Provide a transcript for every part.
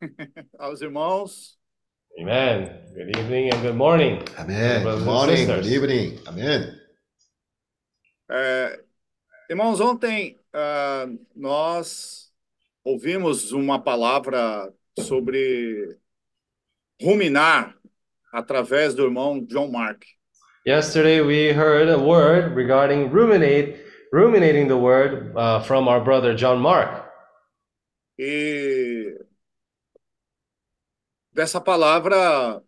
aos irmãos. Amen. Good evening and good morning. Amen. Brothers Good morning. Good evening. Amen. É, irmãos, ontem ah, nós ouvimos uma palavra sobre ruminar através do irmão John Mark. Yesterday we heard a word regarding ruminate, ruminating the word uh, from our brother John Mark. E dessa palavra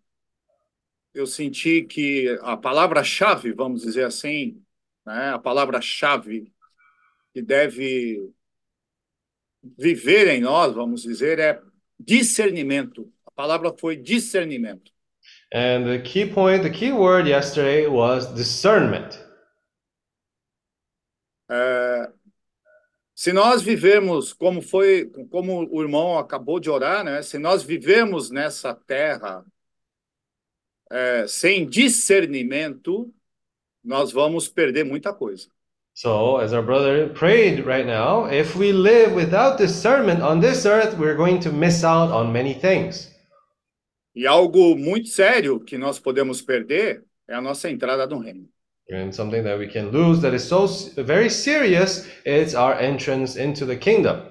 eu senti que a palavra-chave, vamos dizer assim, né, a palavra-chave que deve viver em nós, vamos dizer, é discernimento. A palavra foi discernimento. And the key point, the key word yesterday was discernment. Se nós vivemos como foi, como o irmão acabou de orar, né? Se nós vivemos nessa terra é, sem discernimento, nós vamos perder muita coisa. So, as our brother prayed right now, if we live without discernment on this earth, we're going to miss out on many things. E algo muito sério que nós podemos perder é a nossa entrada no reino. And something that we can lose that is so very serious is our entrance into the kingdom.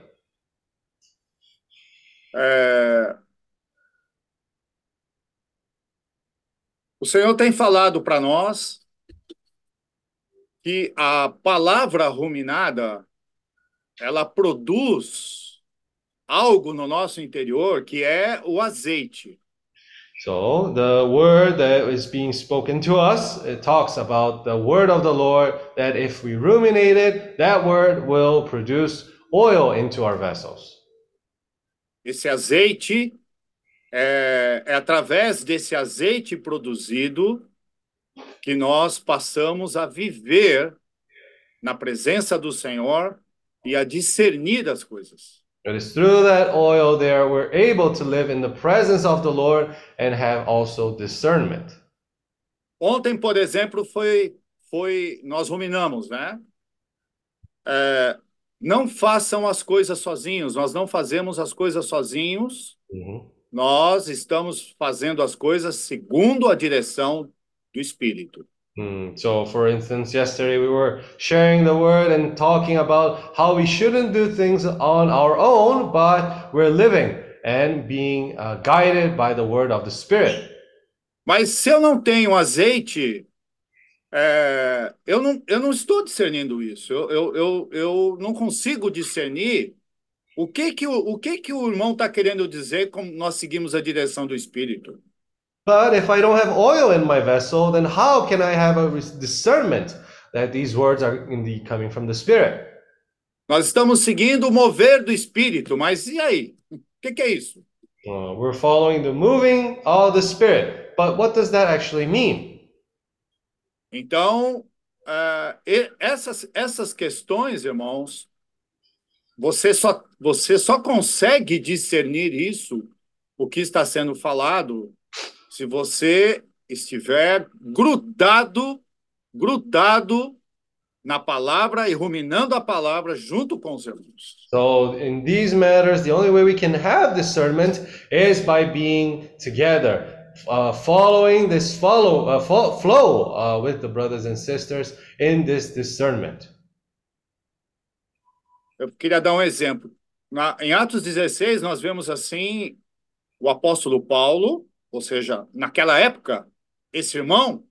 É, O Senhor tem falado para nós que a palavra ruminada ela produz algo no nosso interior que é o azeite. So, the word that is being spoken to us, it talks about the word of the Lord that if we ruminate it, that word will produce oil into our vessels. Esse azeite é, é através desse azeite produzido que nós passamos a viver na presença do Senhor e a discernir as coisas. It is through that oil there we're able to live in the presence of the Lord and have also discernment. Ontem, por exemplo, foi, foi nós ruminamos, né? É, não façam as coisas sozinhos, nós não fazemos as coisas sozinhos, Mhm. nós estamos fazendo as coisas segundo a direção do Espírito. Mm, So, for instance, yesterday we were sharing the word and talking about how we shouldn't do things on our own, but we're living and being uh, guided by the word of the Spirit. Mas se eu não tenho azeite, é, eu, não, eu não estou discernindo isso. Eu, eu, eu, eu não consigo discernir o que que o, o que que o irmão está querendo dizer como nós seguimos a direção do Espírito. But if I don't have oil in my vessel, then how can I have a discernment that these words are indeed coming from the Spirit? Nós estamos seguindo o mover do Espírito, mas e aí? O que, que é isso? Uh, we're following the moving of the Spirit. But what does that actually mean? Então, e- essas, essas questões, irmãos, você só, você só consegue discernir isso, o que está sendo falado, se você estiver grudado, grudado na palavra e ruminando a palavra junto com os irmãos. So, in these matters, the only way we can have discernment is by being together, uh, following this follow uh, fo- flow uh, with the brothers and sisters in this discernment. Eu queria dar um exemplo. Na- em Atos 16, nós vemos assim o apóstolo Paulo, ou seja, naquela época, esse irmão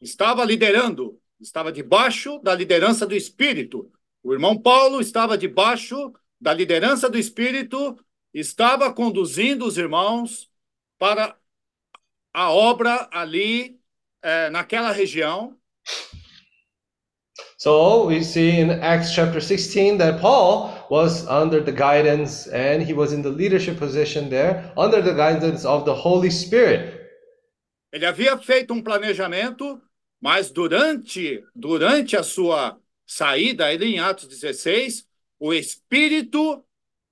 estava liderando, estava debaixo da liderança do Espírito. O irmão Paulo estava debaixo da liderança do Espírito, estava conduzindo os irmãos para a obra ali, eh, naquela região. So we see in Acts chapter 16 that Paul was under the guidance and he was in the leadership position there under the guidance of the Holy Spirit. Ele havia feito um planejamento, mas durante, durante a sua saída, ele em Atos 16, o Espírito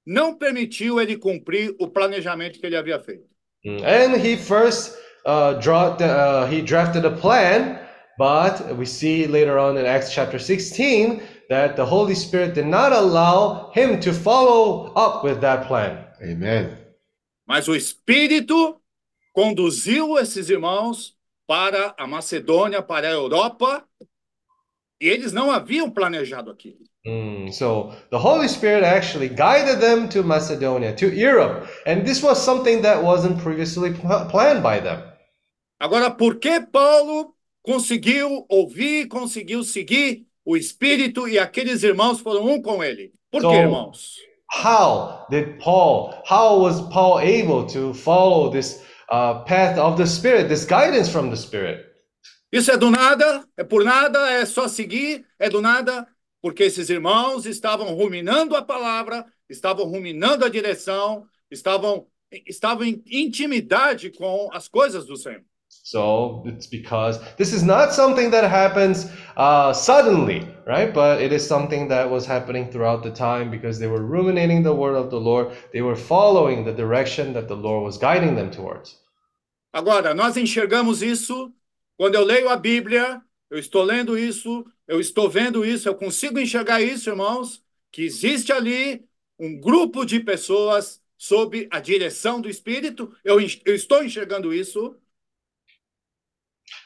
não permitiu ele cumprir o planejamento que ele havia feito. And he first uh, draw, uh, he drafted a plan, but we see later on in Acts chapter 16 that the Holy Spirit did not allow him to follow up with that plan. Amen. Mas o Espírito conduziu esses irmãos para a Macedônia, para a Europa, e eles não haviam planejado aquilo. Mm, so the Holy Spirit actually guided them to Macedonia, to Europe, and this was something that wasn't previously planned by them. Agora, por que Paulo conseguiu ouvir, conseguiu seguir o Espírito e aqueles irmãos foram um com ele? Por que, irmãos? How did Paul, how was Paul able to follow this uh, path of the Spirit, this guidance from the Spirit? Isso é do nada, é por nada, é só seguir, é do nada, porque esses irmãos estavam ruminando a palavra, estavam ruminando a direção, estavam, estavam em intimidade com as coisas do Senhor. So it's because this is not something that happens uh, suddenly, right? But it is something that was happening throughout the time because they were ruminating the word of the Lord. They were following the direction that the Lord was guiding them towards. Agora, nós enxergamos isso quando eu leio a Bíblia, eu estou lendo isso, eu estou vendo isso, eu consigo enxergar isso, irmãos, que existe ali um grupo de pessoas sob a direção do Espírito, eu, eu estou enxergando isso,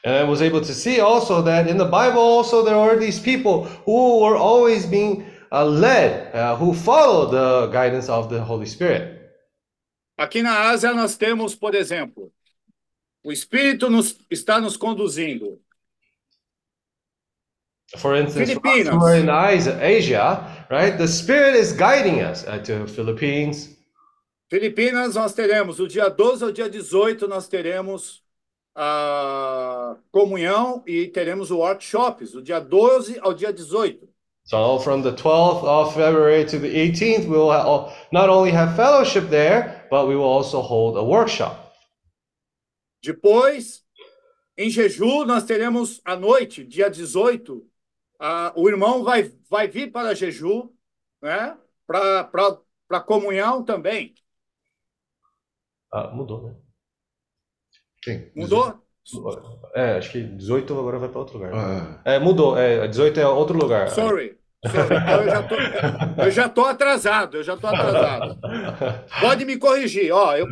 And I was able to see also that in the Bible, also there are these people who were always being uh, led, uh, who followed the guidance of the Holy Spirit. Aqui na Ásia nós temos, por exemplo, o Espírito nos, está nos conduzindo. For instance, for us Filipinas. who are in Asia, Asia, right? The Spirit is guiding us uh, to Philippines. Filipinas, nós teremos, o dia 12 ao dia 18, nós teremos a comunhão e teremos o workshops, do dia 12 ao dia 18. So from the 12th of February to the 18th, we will not only have fellowship there, but we will also hold a workshop. Depois, em Jeju, nós teremos à noite, dia 18, a, o irmão vai, vai vir para Jeju, né? Para comunhão também. Ah, mudou, né? Sim. Mudou? É, acho que 18 agora vai para outro lugar. Ah, É, mudou. É, 18 é outro lugar. Sorry. sorry. Então eu já tô, eu já tô atrasado, eu já tô atrasado. Pode me corrigir, ó. Eu,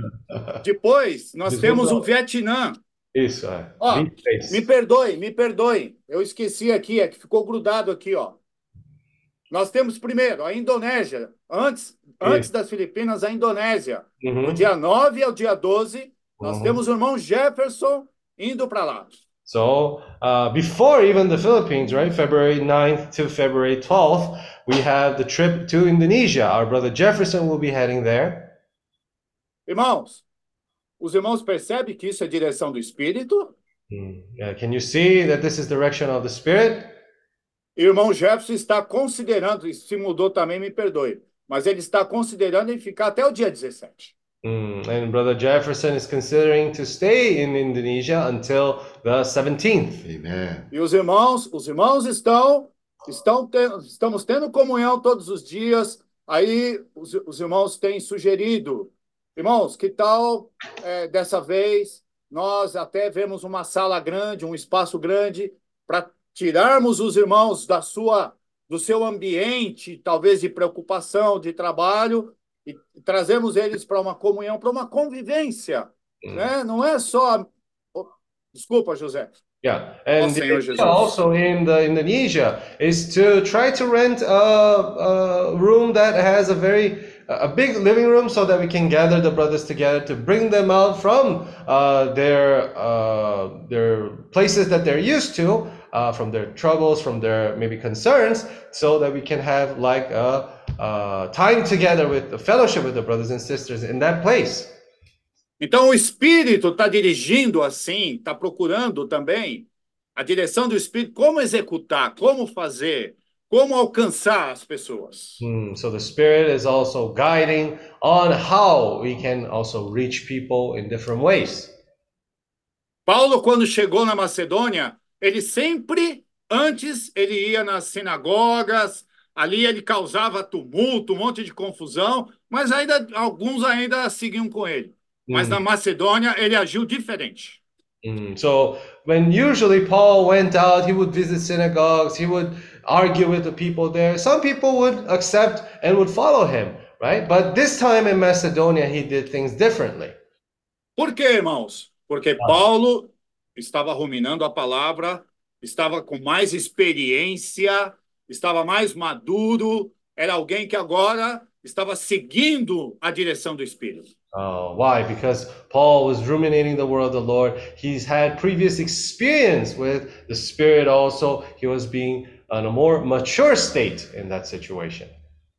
depois nós temos o Vietnã. Isso, é. Ó, 23. Me perdoe, me perdoe. Eu esqueci aqui, é que ficou grudado aqui, ó. Nós temos primeiro a Indonésia, antes, antes das Filipinas, a Indonésia. Uhum. Do dia 9 ao dia 12, nós Uhum. temos o irmão Jefferson indo para lá. So, uh, before even the Philippines, right, February 9th to February 12th, we have the trip to Indonesia. Our brother Jefferson will be heading there. Irmãos, os irmãos percebem que isso é direção do Espírito? Mm. Yeah, can you see that this is direction of the Spirit? Irmão Jefferson está considerando, e se mudou também, me perdoe, mas ele está considerando em ficar até o dia 17. Mm. And brother Jefferson is considering to stay in Indonesia until the 17th. amen. E os irmãos, os irmãos estão, estão tendo, estamos tendo comunhão todos os dias. Aí os, os irmãos têm sugerido, irmãos, que tal é, dessa vez nós até vemos uma sala grande, um espaço grande para tirarmos os irmãos da sua, do seu ambiente, talvez de preocupação, de trabalho, e trazemos eles para uma comunhão, para uma convivência, né? Não é só, Oh, desculpa, José. Yeah, and Oh, the idea also in the Indonesia is to try to rent a, a room that has a very a big living room so that we can gather the brothers together to bring them out from uh, their uh, their places that they're used to, uh, from their troubles, from their maybe concerns, so that we can have like a, uh time together with the fellowship with the brothers and sisters in that place. Então, o Espírito está dirigindo assim, está procurando também a direção do Espírito, como executar, como fazer, como alcançar as pessoas. Hmm, so the Spirit is also guiding on how we can also reach people in different ways. Paulo, quando chegou na Macedônia, ele sempre, antes, ele ia nas sinagogas, ali ele causava tumulto, um monte de confusão, mas ainda alguns ainda seguiam com ele. Mas Hum. na Macedônia ele agiu diferente. Mm, So when usually Paul went out, he would visit synagogues, he would argue with the people there. Some people would accept and would follow him, right? But this time in Macedonia, he did things differently. Por quê, irmãos? Porque Paulo estava ruminando a palavra, estava com mais experiência, estava mais maduro, era alguém que agora estava seguindo a direção do Espírito. Uh, why? Because Paul was ruminating the word of the Lord. He's had previous experience with the Spirit also. He was being in a more mature state in that situation.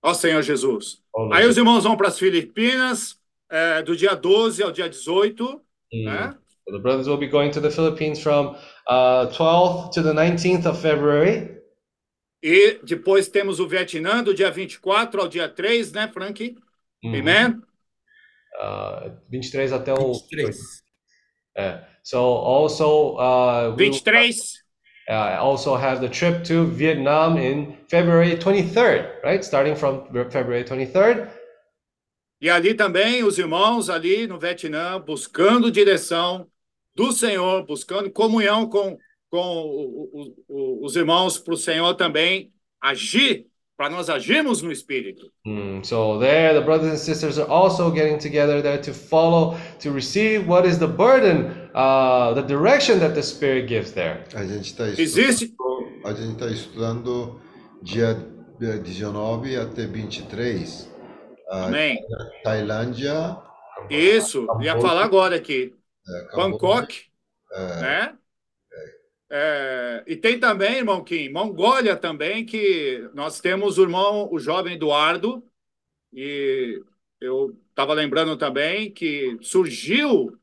Ó Senhor Jesus. Oh, Aí os irmãos vão para as Filipinas, é, do dia 12 ao dia 18, Mm. né? So the brothers will be going to the Philippines from uh, 12th to the 19th of February. E depois temos o Vietnã, do dia 24 ao dia 3, né, Frank? Mhm. Amen? Uh, 23 até o. 23. É. So also uh, we will, 23. uh, also have the trip to Vietnam in February 23rd, right? Starting from February 23rd. E ali também os irmãos ali no Vietnã buscando direção do Senhor, buscando comunhão com, com o- o- o- os irmãos para o Senhor também agir, para nós agirmos no Espírito. Mm, so there, the brothers and sisters are also getting together there to follow, to receive what is the burden, uh, the direction that the Spirit gives there. A gente está Existe- estudando, a gente tá estudando dia 19 até 23. a Amém? Tailândia, Isso, ia falar agora aqui. é, Bangkok, né? É, e tem também, irmão Kim, Mongólia também, que nós temos o irmão, o jovem Eduardo, e eu estava lembrando também que surgiu,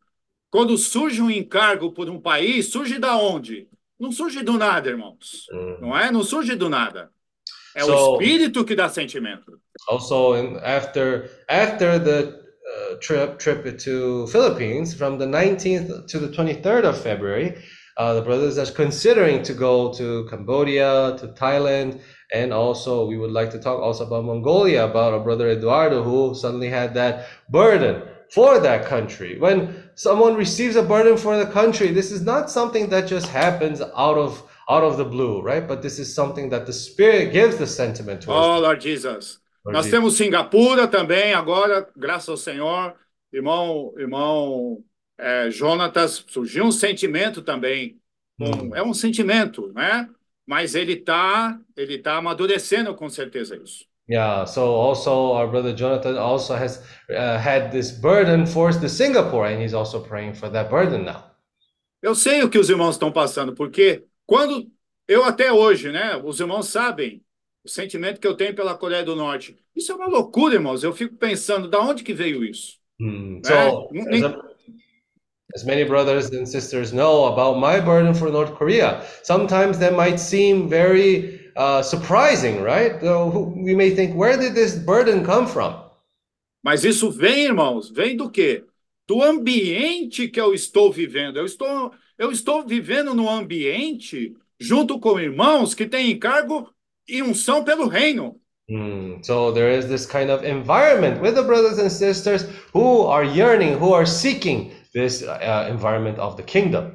quando surge um encargo por um país, surge da onde? Não surge do nada, irmãos. Não é? Não surge do nada. É o So- Espírito que dá sentimento. Also, in, after after the uh, trip trip to Philippines from the 19th to the 23rd of February, uh, the brothers that's considering to go to Cambodia, to Thailand, and also we would like to talk also about Mongolia, about our brother Eduardo who suddenly had that burden for that country. When someone receives a burden for the country, this is not something that just happens out of out of the blue, right? But this is something that the Spirit gives the sentiment towards. Oh, Lord Jesus. Lord Nós Jesus. temos Singapura também, agora, graças ao Senhor. Irmão, irmão é, Jonatas, surgiu um sentimento também. Um- é um sentimento, né? Mas ele está ele tá amadurecendo com certeza isso. Yeah, so also our brother Jonathan also has uh, had this burden for the Singapore, and he's also praying for that burden now. Eu sei o que os irmãos estão passando, porque quando eu até hoje, né? Os irmãos sabem o sentimento que eu tenho pela Coreia do Norte. Isso é uma loucura, irmãos. Eu fico pensando, da onde que veio isso? Hmm, É, So, as, many brothers and sisters know about my burden for North Korea, sometimes that might seem very uh, surprising, right? Though we may think, where did this burden come from? Mas isso vem, irmãos, vem do quê? Do ambiente que eu estou vivendo. Eu estou, eu estou vivendo num ambiente junto com irmãos que têm encargo e unção pelo reino. Hmm, So there is this kind of environment with the brothers and sisters who are yearning, who are seeking this uh, environment of the kingdom.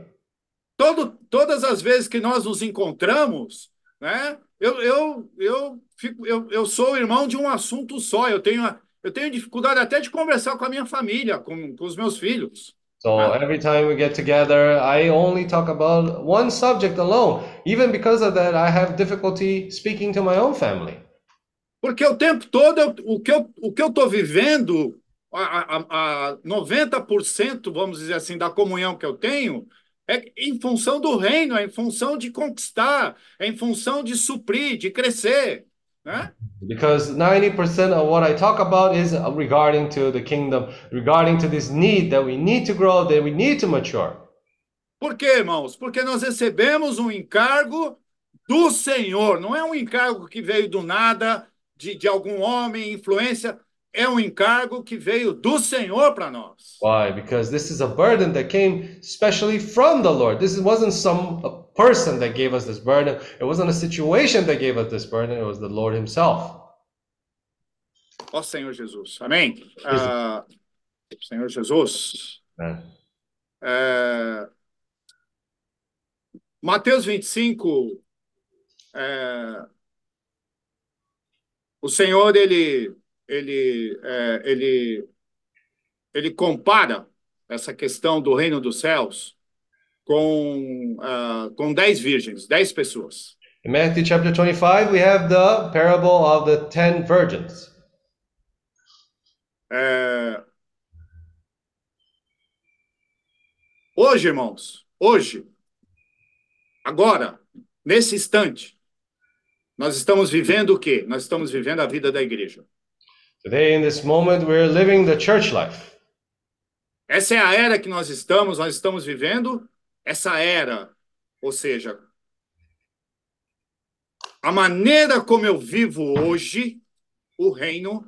Todo, todas as vezes que nós nos encontramos, né? Eu, eu, eu, fico, eu, eu sou irmão de um assunto só. Eu tenho, eu tenho dificuldade até de conversar com a minha família, com, com os meus filhos. So Ah. every time we get together, I only talk about one subject alone. Even because of that, I have difficulty speaking to my own family. Porque o tempo todo, eu- o que eu o que eu estou vivendo, a, a, a 90%, vamos dizer assim, da comunhão que eu tenho, é em função do reino, é em função de conquistar, é em função de suprir, de crescer. Né? Because 90% of what I talk about is regarding to the kingdom, regarding to this need that we need to grow, that we need to mature. Por quê, irmãos? Porque nós recebemos um encargo do Senhor, não é um encargo que veio do nada, de, de algum homem, influência, é um encargo que veio do Senhor para nós. Why? Because this is a burden that came especially from the Lord. This wasn't some person that gave us this burden. It wasn't a situation that gave us this burden. It was the Lord Himself. Ó Senhor Jesus. Amém? Ah, Senhor Jesus. É, Mateus 25. é, o Senhor, ele, ele, é, ele, ele compara essa questão do reino dos céus com, uh, com dez virgens, dez pessoas. In Matthew chapter 25, we have the parable of the ten virgins. É... Hoje, irmãos, hoje, agora, nesse instante, nós estamos vivendo o quê? Nós estamos vivendo a vida da igreja. Today, in this moment, we're living the church life. Essa é a era que nós estamos, nós estamos vivendo essa era, ou seja, a maneira como eu vivo hoje o reino,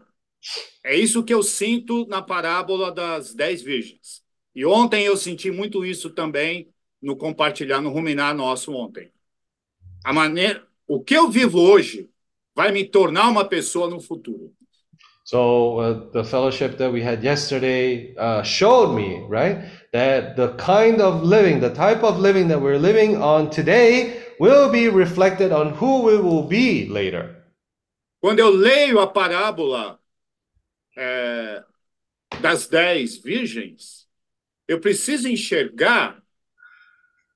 é isso que eu sinto na parábola das dez virgens. E ontem eu senti muito isso também no compartilhar, no ruminar nosso ontem. A maneira, o que eu vivo hoje vai me tornar uma pessoa no futuro. So uh, the fellowship that we had yesterday uh, showed me, right, that the kind of living, the type of living that we're living on today will be reflected on who we will be later. Quando eu leio a parábola é, das dez virgens, eu preciso enxergar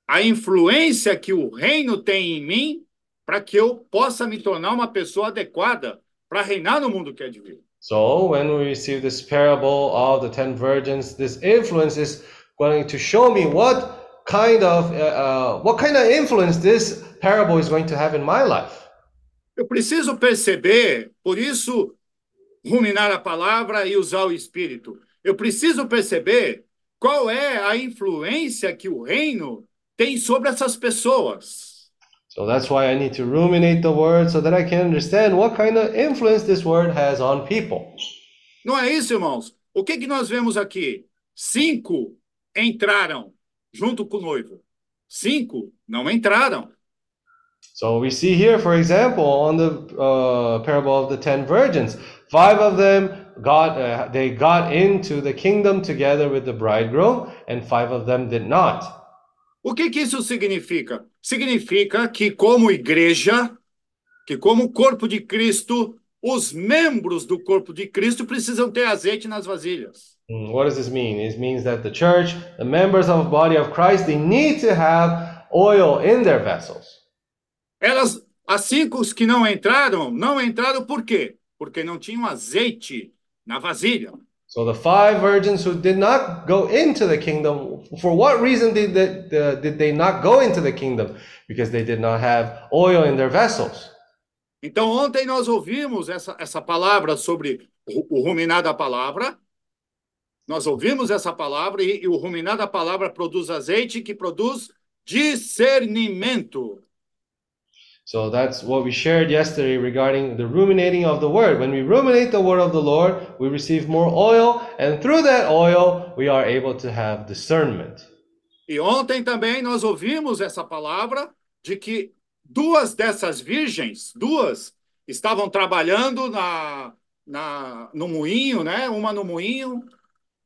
a influência que o reino tem em mim para que eu possa me tornar uma pessoa adequada para reinar no mundo que é de vir. So when we receive this parable of the ten virgins, this influence is going to show me what kind of uh, uh, what kind of influence this parable is going to have in my life. Eu preciso perceber, por isso ruminar a palavra e usar o espírito. Eu preciso perceber qual é a influência que o reino tem sobre essas pessoas. So that's why I need to ruminate the word so that I can understand what kind of influence this word has on people. Não é isso, irmãos? O que que nós vemos aqui? Cinco entraram junto com o noivo. Cinco não entraram. So we see here, for example, on the uh, parable of the ten virgins, five of them got uh, they got into the kingdom together with the bridegroom, and five of them did not. O que que isso significa? Significa que como igreja, que como corpo de Cristo, os membros do corpo de Cristo precisam ter azeite nas vasilhas. Mm, What does this mean? It means that the church, the members of the body of Christ, they need to have oil in their vessels. Elas, as cinco que não entraram, não entraram por quê? Porque não tinham azeite na vasilha. So the five virgins who did not go into the kingdom, for what reason did they, uh, did they not go into the kingdom? Because they did not have oil in their vessels. Então, ontem nós ouvimos essa, essa palavra sobre o, o ruminar da palavra. Nós ouvimos essa palavra e, e o ruminar da palavra produz azeite que produz discernimento. So that's what we shared yesterday regarding the ruminating of the word. When we ruminate the word of the Lord, we receive more oil, and through that oil, we are able to have discernment. E ontem também nós ouvimos essa palavra de que duas dessas virgens, duas, estavam trabalhando na, na, no moinho, né? Uma no moinho,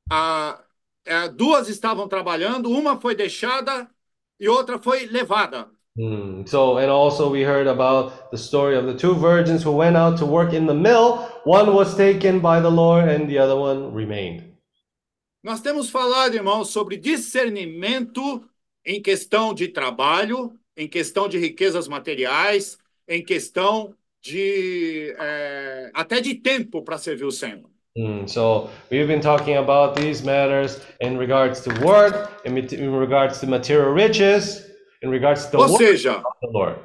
a, é, duas estavam trabalhando, uma foi deixada e outra foi levada. Hmm. So, and also we heard about the story of the two virgins who went out to work in the mill. One was taken by the Lord, and the other one remained. Nós temos falado, irmãos, sobre discernimento em questão de trabalho, em questão de riquezas materiais, em questão de é, até de tempo para servir o Senhor. Hmm. So we've been talking about these matters in regards to work, in, in regards to material riches, in regards to the Ou seja, the Lord.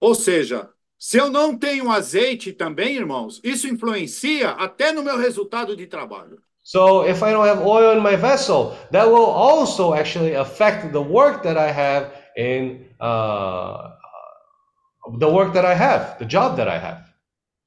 ou seja, se eu não tenho azeite também, irmãos, isso influencia até no meu resultado de trabalho. So if I don't have oil in my vessel, that will also actually affect the work that I have in uh, the work that I have, the job that I have.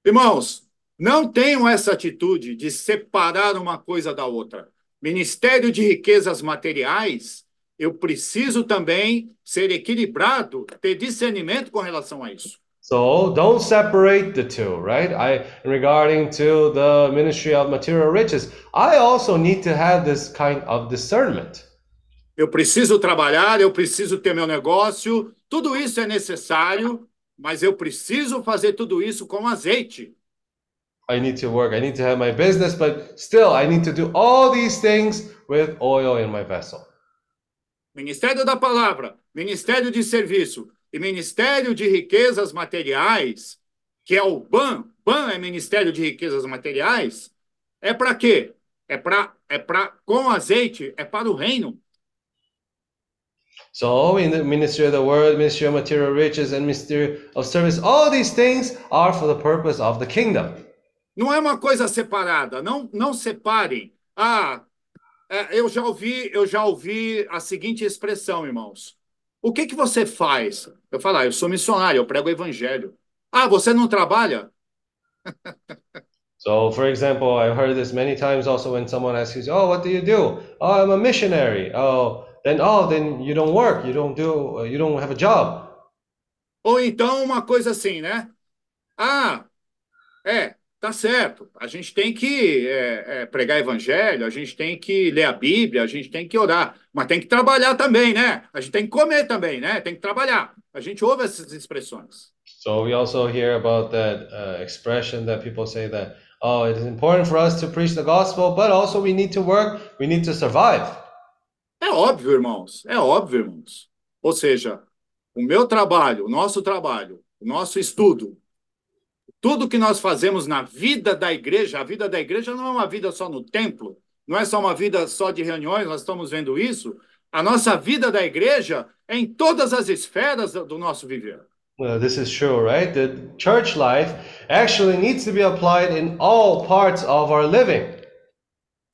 Irmãos, não tenham essa atitude de separar uma coisa da outra. Ministério de riquezas materiais, eu preciso também ser equilibrado, ter discernimento com relação a isso. So don't separate the two, right? I regarding to the ministry of material riches, I also need to have this kind of discernment. Eu preciso trabalhar, eu preciso ter meu negócio, tudo isso é necessário, mas eu preciso fazer tudo isso com azeite. I need to work, I need to have my business, but still I need to do all these things with oil in my vessel. Ministério da Palavra, Ministério de Serviço e Ministério de Riquezas Materiais, que é o BAN, BAN é Ministério de Riquezas Materiais, é para quê? É para é para com azeite, é para o reino. So, in the ministry of the word, ministry of material riches, and ministry of service, all these things are for the purpose of the kingdom. Não é uma coisa separada, não não separem. Ah, eu já ouvi, eu já ouvi a seguinte expressão, irmãos. O que que você faz? Eu falo, ah, eu sou missionário, eu prego o evangelho. Ah, você não trabalha? So, for example, I've heard this many times also when someone asks you, "Oh, what do you do?" "Oh, I'm a missionary." "Oh, then oh, then you don't work, you don't do, you don't have a job." Ou então uma coisa assim, né? Ah, é, tá certo. A gente tem que é, é, pregar evangelho, a gente tem que ler a Bíblia, a gente tem que orar, mas tem que trabalhar também, né? A gente tem que comer também, né? Tem que trabalhar. A gente ouve essas expressões. So we also hear about that uh, expression that people say that, "Oh, it is important for us to preach the gospel, but also we need to work, we need to survive." É óbvio, irmãos. É óbvio, irmãos. Ou seja, o meu trabalho, o nosso trabalho, o nosso estudo, tudo que nós fazemos na vida da igreja, a vida da igreja não é uma vida só no templo, não é só uma vida só de reuniões, nós estamos vendo isso. A nossa vida da igreja é em todas as esferas do nosso viver. Well, this is true, right? The church life actually needs to be applied in all parts of our living.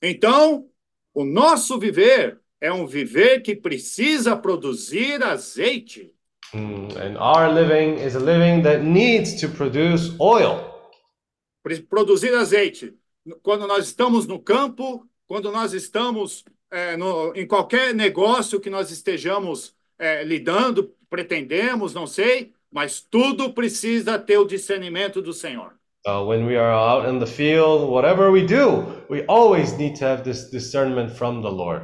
Então, o nosso viver é um viver que precisa produzir azeite. Mm, and our living is a living that needs to produce oil. Produzir azeite. Quando nós estamos no campo, quando nós estamos é, no- em qualquer negócio que nós estejamos é, lidando, pretendemos, não sei, mas tudo precisa ter o discernimento do Senhor. Uh, when we are out in the field, whatever we do, we always need to have this discernment from the Lord.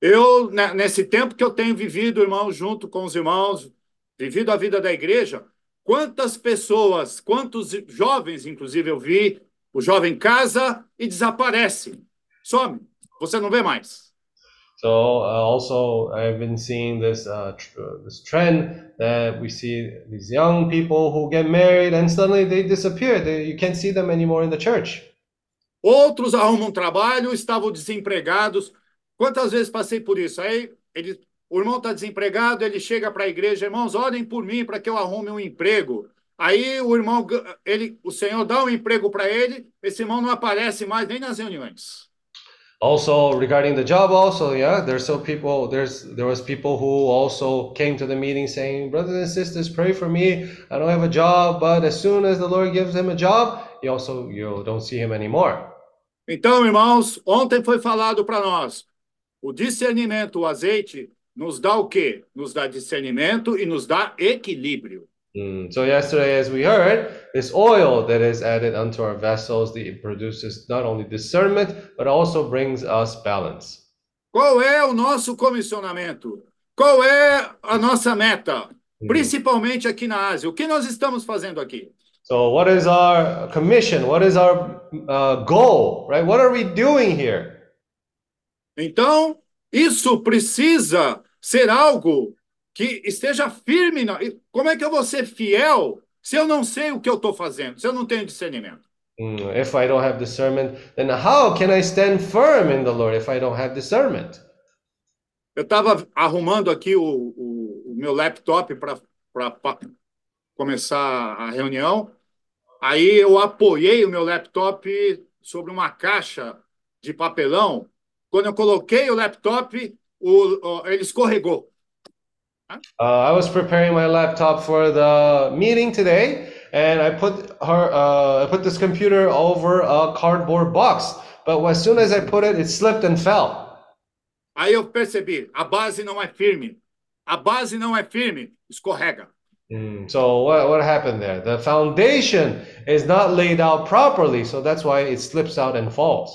Eu, nesse tempo que eu tenho vivido, irmão, junto com os irmãos, vivido a vida da igreja, quantas pessoas, quantos jovens, inclusive, eu vi, o jovem casa e desaparece, some, você não vê mais. So uh, also I've been seeing this uh, tr- uh, this trend that we see these young people who get married and suddenly they disappear. They, you can't see them anymore in the church. Outros arrumam trabalho, estavam desempregados. Quantas vezes passei por isso? Aí ele, o irmão está desempregado, ele chega para a igreja, irmãos, orem por mim para que eu arrume um emprego. Aí o irmão, ele, o Senhor dá um emprego para ele, esse irmão não aparece mais nem nas reuniões. Also regarding the job, also yeah, there's so people. There's there was people who also came to the meeting saying, brothers and sisters, pray for me. I don't have a job, but as soon as the Lord gives him a job, you also you don't see him anymore. Então, irmãos, ontem foi falado para nós, o discernimento, o azeite, nos dá o quê? Nos dá discernimento e nos dá equilíbrio. Mm, So yesterday, as we heard, this oil that is added unto our vessels, it produces not only discernment, but also brings us balance. Qual é o nosso comissionamento? Qual é a nossa meta? Principalmente aqui na Ásia. O que nós estamos fazendo aqui? So what is our commission? What is our uh, goal? Right? What are we doing here? Então, isso precisa ser algo que esteja firme. Na... Como é que eu vou ser fiel se eu não sei o que eu estou fazendo, se eu não tenho discernimento? Mm, If I don't have discernment, then how can I stand firm in the Lord if I don't have discernment? Eu estava arrumando aqui o, o, o meu laptop para começar a reunião. Aí eu apoiei o meu laptop sobre uma caixa de papelão. Quando eu coloquei o laptop, o, ele escorregou. Uh, I was preparing my laptop for the meeting today, and I put her, uh, I put this computer over a cardboard box. But as soon as I put it, it slipped and fell. Aí eu percebi, a base não é firme. A base não é firme, escorrega. Mm, so what, what happened there? The foundation is not laid out properly, so that's why it slips out and falls.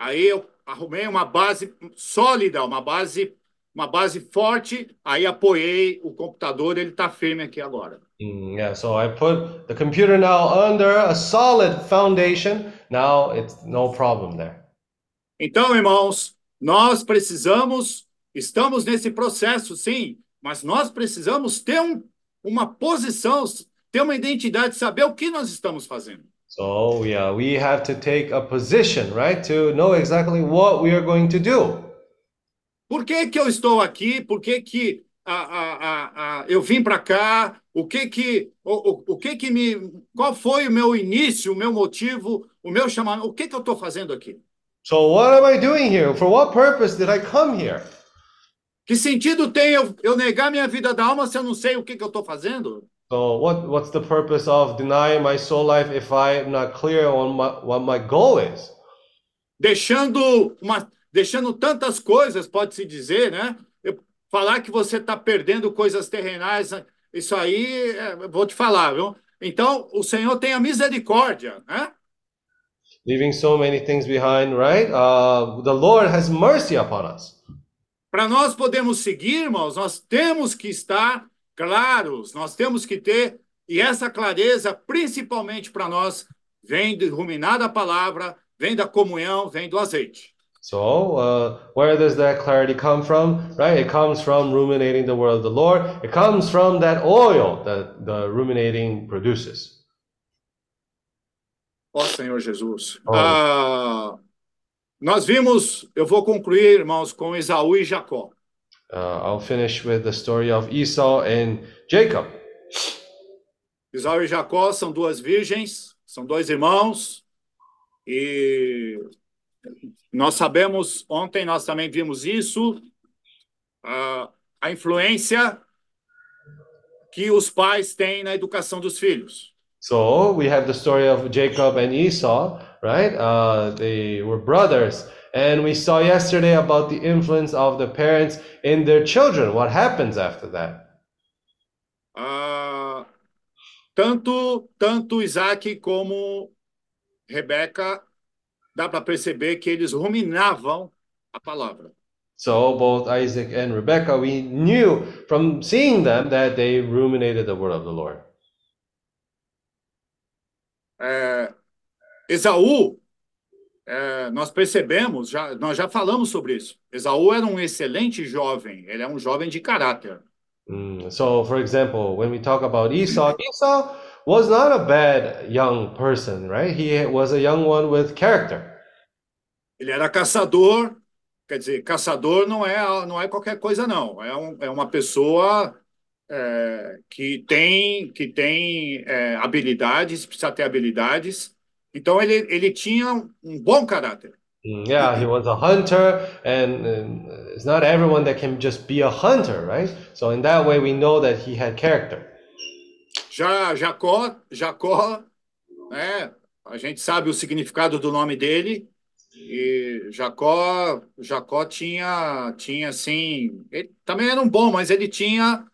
Aí eu arrumei uma base sólida, uma base, uma base forte. Aí apoiei o computador, ele está firme aqui agora. Mm, yeah, so I put the computer now under a solid foundation. Now it's no problem there. Então, irmãos, nós precisamos, estamos nesse processo, sim, mas nós precisamos ter um, uma posição, ter uma identidade, saber o que nós estamos fazendo. So yeah, we have to take a position, right, to know exactly what we are going to do. Por que, que eu estou aqui? Por que, que a, a, a, eu vim para cá? O que que o, o, o que que me qual foi o meu início, o meu motivo, o meu chamamento? O que que eu estou fazendo aqui? So what am I doing here? For what purpose did I come here? Que sentido tem eu, eu negar minha vida da alma se eu não sei o que que eu estou fazendo? So what what's the purpose of denying my soul life if I'm not clear on my, what my goal is? Deixando uma deixando tantas coisas, pode se dizer, né? Eu, falar que você está perdendo coisas terrenais, isso aí, é, vou te falar, viu? Então, o Senhor tenha misericórdia, né? Leaving so many things behind, right? Uh, the Lord has mercy upon us. Para nós podermos seguir, irmãos, nós temos que estar claros, nós temos que ter, e essa clareza, principalmente para nós, vem de ruminar da palavra, vem da comunhão, vem do azeite. So, uh, where does that clarity come from? Right? It comes from ruminating the word of the Lord. It comes from that oil that the ruminating produces. Ó Senhor Jesus. Oh. Ah, nós vimos, eu vou concluir, irmãos, com Esaú e Jacó. Uh, I'll finish with the story of Esau and Jacob. Esaú e Jacó são duas virgens, são dois irmãos, e nós sabemos, ontem nós também vimos isso, a, a influência que os pais têm na educação dos filhos. So we have the story of Jacob and Esau, right? Uh, they were brothers. And we saw yesterday about the influence of the parents in their children. What happens after that? Ah, tanto, tanto Isaac como Rebeca, dá para perceber que eles ruminavam a palavra. So both Isaac and Rebecca, we knew from seeing them that they ruminated the word of the Lord. É, Esaú, é, nós percebemos, já, nós já falamos sobre isso. Esaú era um excelente jovem, ele é um jovem de caráter. Mm, so, for example, when we talk about Esau, Esau was not a bad young person, right? He was a young one with character. Ele era caçador, quer dizer, caçador não é, não é qualquer coisa, não. É, um, é uma pessoa é, que tem, que tem é, habilidades, precisa ter habilidades. Então, ele, ele tinha um bom caráter. Mm, Yeah, he was a hunter, and, and it's not everyone that can just be a hunter, right? So, in that way, we know that he had character. Já Jacó, Jacó, né, a gente sabe o significado do nome dele. E Jacó, Jacó tinha, tinha assim, ele também era um bom, mas ele tinha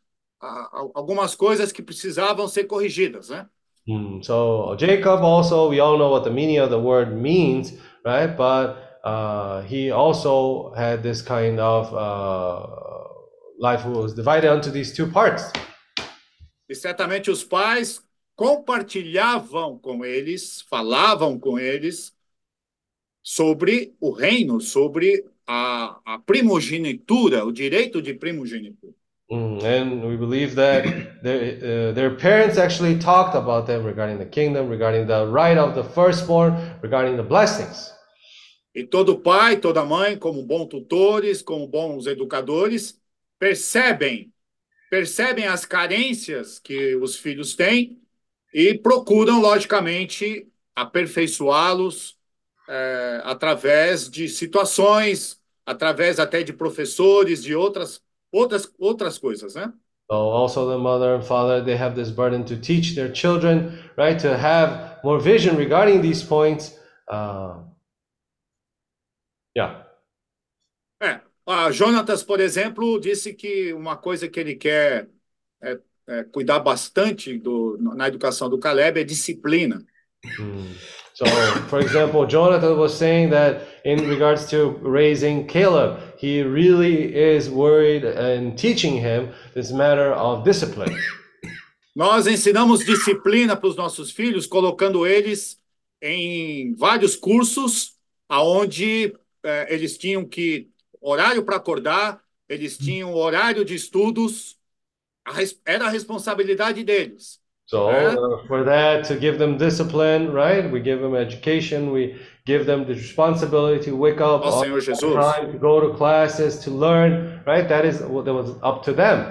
algumas coisas que precisavam ser corrigidas, né? Mm, so, Jacob also, we all know what the meaning of the word means, right? But uh, he also had this kind of uh, life was divided into these two parts. E certamente os pais compartilhavam com eles, falavam com eles sobre o reino, sobre a, a primogenitura, o direito de primogenitura. Mm, and we believe that their, uh, their parents actually talked about them regarding the kingdom, regarding the right of the firstborn, regarding the blessings. E todo pai, toda mãe, como bons tutores, como bons educadores, percebem, percebem as carências que os filhos têm e procuram, logicamente, aperfeiçoá-los eh, através de situações, através até de professores, de outras, outras, outras coisas, né? So also the mother and father, they have this burden to teach their children, right? To have more vision regarding these points. Uh, yeah. É, a Jonatas, por exemplo, disse que uma coisa que ele quer é, é, cuidar bastante do, na educação do Caleb é disciplina. Mm. So, for example, Jonathan was saying that in regards to raising Caleb, he really is worried and teaching him this matter of discipline. Nós ensinamos disciplina para os nossos filhos, colocando eles em vários cursos, aonde eh, eles tinham que horário para acordar, eles tinham horário de estudos, a era a responsabilidade deles. So Yeah. uh, for that, to give them discipline, right? We give them education. We give them the responsibility to wake up on Senhor Jesus. time, to go to classes, to learn, right? That is what that was up to them.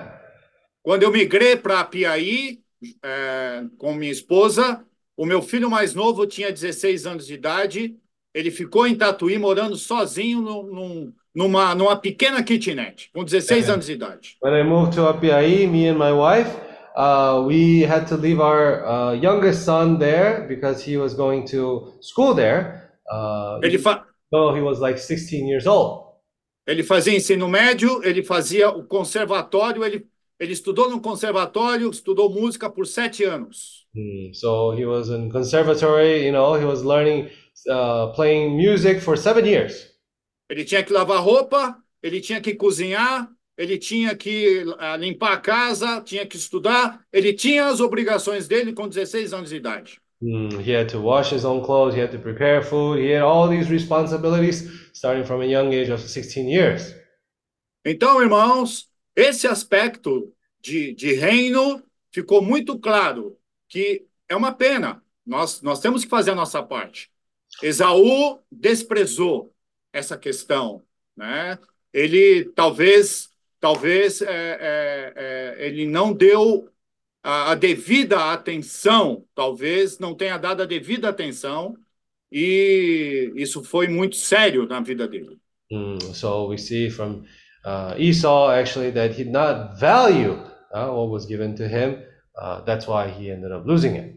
Quando eu migrei para Piaí, eh, com minha esposa, o meu filho mais novo tinha 16 anos de idade. Ele ficou em Tatuí, morando sozinho num- numa, numa pequena kitnet, com 16 É. anos de idade. When I moved to me and my wife, uh, we had to leave our uh, youngest son there because he was going to school there. Uh, Ele, fa though he was like 16 years old. ele fazia ensino médio, ele fazia o conservatório, ele, ele estudou no conservatório, estudou música por sete anos. Hmm, So he was in conservatory, you know, he was learning, uh, playing music for seven years. Ele tinha que lavar roupa, ele tinha que cozinhar, ele tinha que ah, limpar a casa, tinha que estudar, ele tinha as obrigações dele com 16 anos de idade. Hmm, He had to wash his own clothes, he had to prepare food, he had all these responsibilities starting from a young age of 16 years. Então, irmãos, esse aspecto de, de reino ficou muito claro que é uma pena. Nós, nós temos que fazer a nossa parte. Esaú desprezou essa questão, né? Ele talvez, talvez é, é, é, ele não deu a, a devida atenção, talvez não tenha dado a devida atenção, e isso foi muito sério na vida dele. Hmm, So we see from uh, Esau actually that he did not value uh, what was given to him. Uh, that's why he ended up losing it.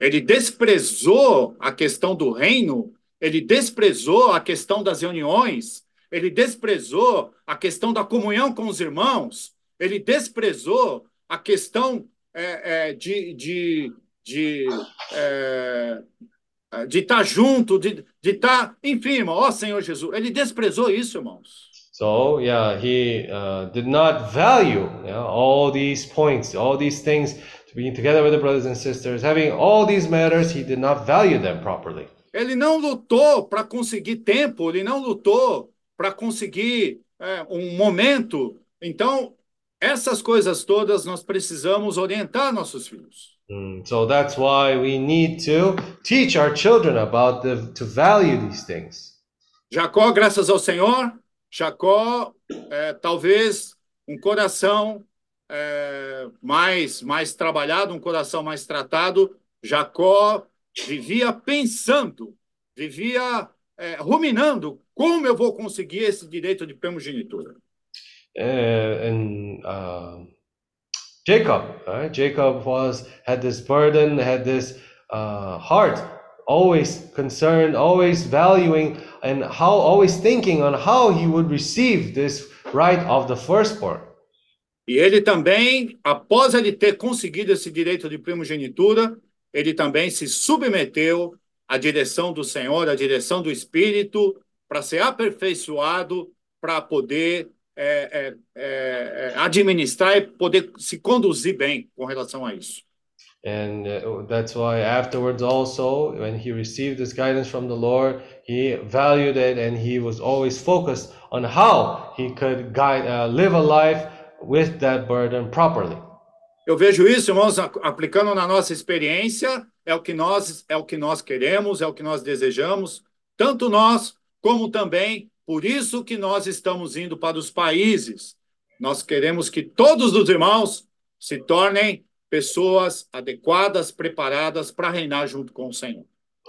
Ele desprezou a questão do reino, ele desprezou a questão das reuniões, ele desprezou a questão da comunhão com os irmãos, ele desprezou a questão é, é, de, de, de, é, de estar junto, de de estar, enfim, irmão, ó Senhor Jesus, ele desprezou isso, irmãos. So yeah, he uh, did not value yeah, all these points, all these things, to being together with the brothers and sisters, having all these matters. He did not value them properly. Ele não lutou para conseguir tempo, ele não lutou para conseguir é, um momento. Então, essas coisas todas nós precisamos orientar nossos filhos. Mm, so that's why we need to teach our children about the to value these things. Jacó, graças ao Senhor, Jacó, é, talvez um coração é, mais, mais trabalhado, um coração mais tratado. Jacó vivia pensando, vivia é, ruminando como eu vou conseguir esse direito de primogenitura. Uh, and uh, Jacob, right? Jacob was had this burden, had this uh, heart, always concerned, always valuing, and how always thinking on how he would receive this right of the firstborn. E ele também, após ele ter conseguido esse direito de primogenitura, ele também se submeteu à direção do Senhor, à direção do Espírito, para ser aperfeiçoado, para poder é, é, é, administrar e poder se conduzir bem com relação a isso. And uh, that's why afterwards also, when he received this guidance from the Lord, he valued it and he was always focused on how he could guide, uh, live a life with that burden properly. Eu vejo isso, irmãos, aplicando na nossa experiência, é o que nós é o que nós queremos, é o que nós desejamos, tanto nós como também por isso que nós estamos indo para os países. Nós queremos que todos os irmãos se tornem pessoas adequadas, preparadas para reinar junto com o Senhor.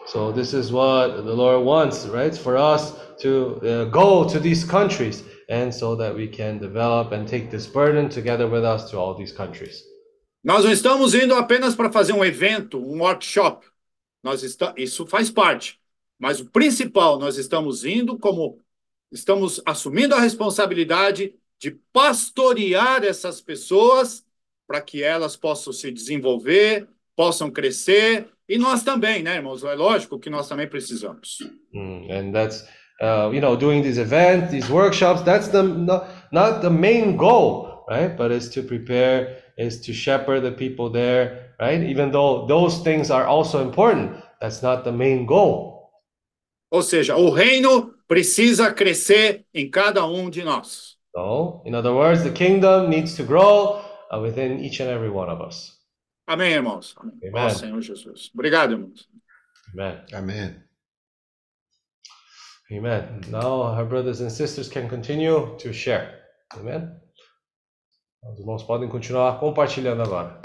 So this is what the Lord wants, right? For us to uh, go to these countries and so that we can develop and take this burden together with us to all these countries. Nós não estamos indo apenas para fazer um evento, um workshop. Nós está, isso faz parte. Mas o principal, nós estamos indo como estamos assumindo a responsabilidade de pastorear essas pessoas para que elas possam se desenvolver, possam crescer e nós também, né, irmãos? É lógico que nós também precisamos. Mm, and that's uh, you know doing these events, these workshops. That's the not, not the main goal, right? But is to prepare, is to shepherd the people there, right? Even though those things are also important, that's not the main goal. Ou seja, o reino precisa crescer em cada um de nós. So, in other words, the kingdom needs to grow uh, within each and every one of us. Amém, irmãos? Amém. Amen. Ó Senhor Jesus. Obrigado, irmãos. Amen. 아멘. Amen. Now our brothers and sisters can continue to share. Amen. Os irmãos podem continuar compartilhando agora.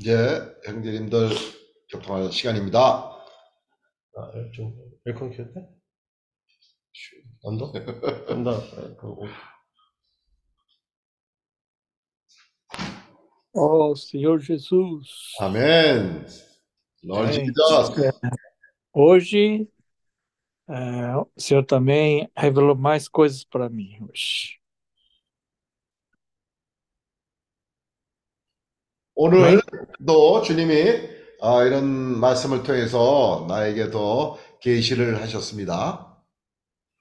이제 형제님들 교통할 시간입니다. 아, 좀 에어컨 켰대? 언더? 언더. 그, Ó Senhor Jesus, 아멘. Lord Amém. Jesus. hoje é, o Senhor também revelou mais coisas para mim hoje. 오늘도 주님이 아, 이런 말씀을 통해서 나에게 더 계시를 하셨습니다.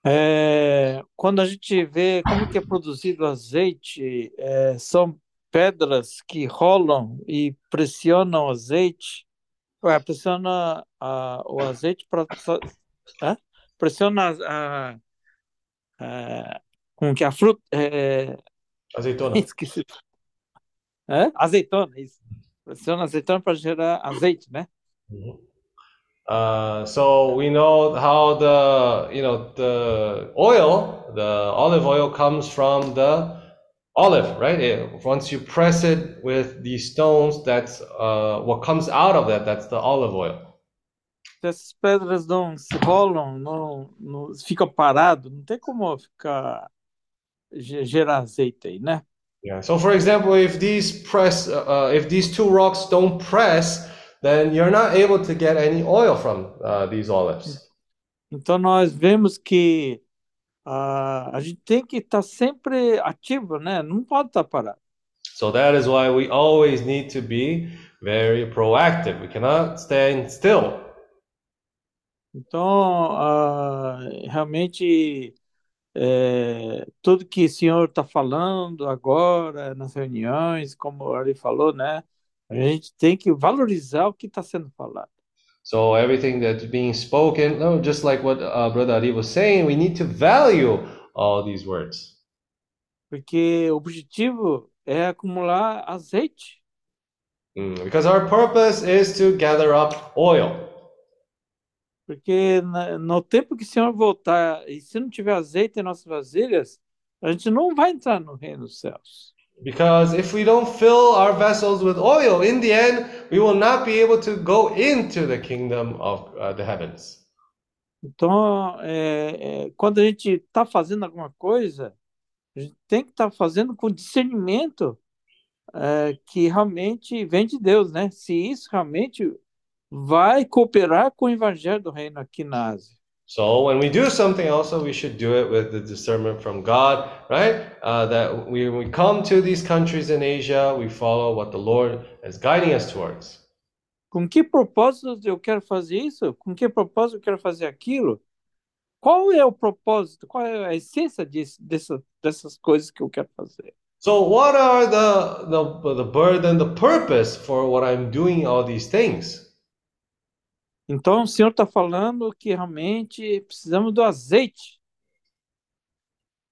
É, quando a gente vê como que é produzido azeite, é, são pedras que rolam e pressionam o azeite, ué, pressiona a- o azeite para pressiona a, a, como que é? a fruta, é, 아세이토나. esqueci. É? Azeitona, isso. Pressiona azeitona para gerar azeite, né? Mhm. Uh, so we know how the you know the oil, the olive oil comes from the olive, right? It- once you press it with these stones, that's uh, what comes out of that. That's the olive oil. Essas pedras não se rolam, não, não ficam paradas, não tem como ficar ge- gerar azeite aí, né? Yeah. So for example, if these press, uh, uh, if these two rocks don't press, then you're not able to get any oil from uh, these olives. Então nós vemos que ah, a gente tem que estar sempre ativo, né? Não pode estar parado. So that is why we always need to be very proactive. We cannot stand still. Então, ah, realmente, é, tudo que o senhor está falando agora nas reuniões, como ele falou, né? A gente tem que valorizar o que está sendo falado. So everything that's being spoken, no, just like what uh, Brother Ari was saying, we need to value all these words. Porque o objetivo é acumular azeite. Mm, because our purpose is to gather up oil. Porque no tempo que o Senhor voltar, e se não tiver azeite em nossas vasilhas, a gente não vai entrar no reino dos céus. Because if we don't fill our vessels with oil, in the end, we will not be able to go into the kingdom of uh, the heavens. Então, é, é, quando a gente está fazendo alguma coisa, a gente tem que estar fazendo com discernimento é, que realmente vem de Deus, né? Se isso realmente vai cooperar com o evangelho do reino aqui na Ásia. So when we do something, also we should do it with the discernment from God, right? Uh, that we, when we come to these countries in Asia, we follow what the Lord is guiding us towards. Com que propósito eu quero fazer isso? Com que propósito eu quero fazer aquilo? Qual é o propósito? Qual é a essência disso, dessa, dessas coisas que eu quero fazer? So what are the, the the burden, the purpose for what I'm doing all these things? Então, o Senhor está falando que realmente precisamos do azeite.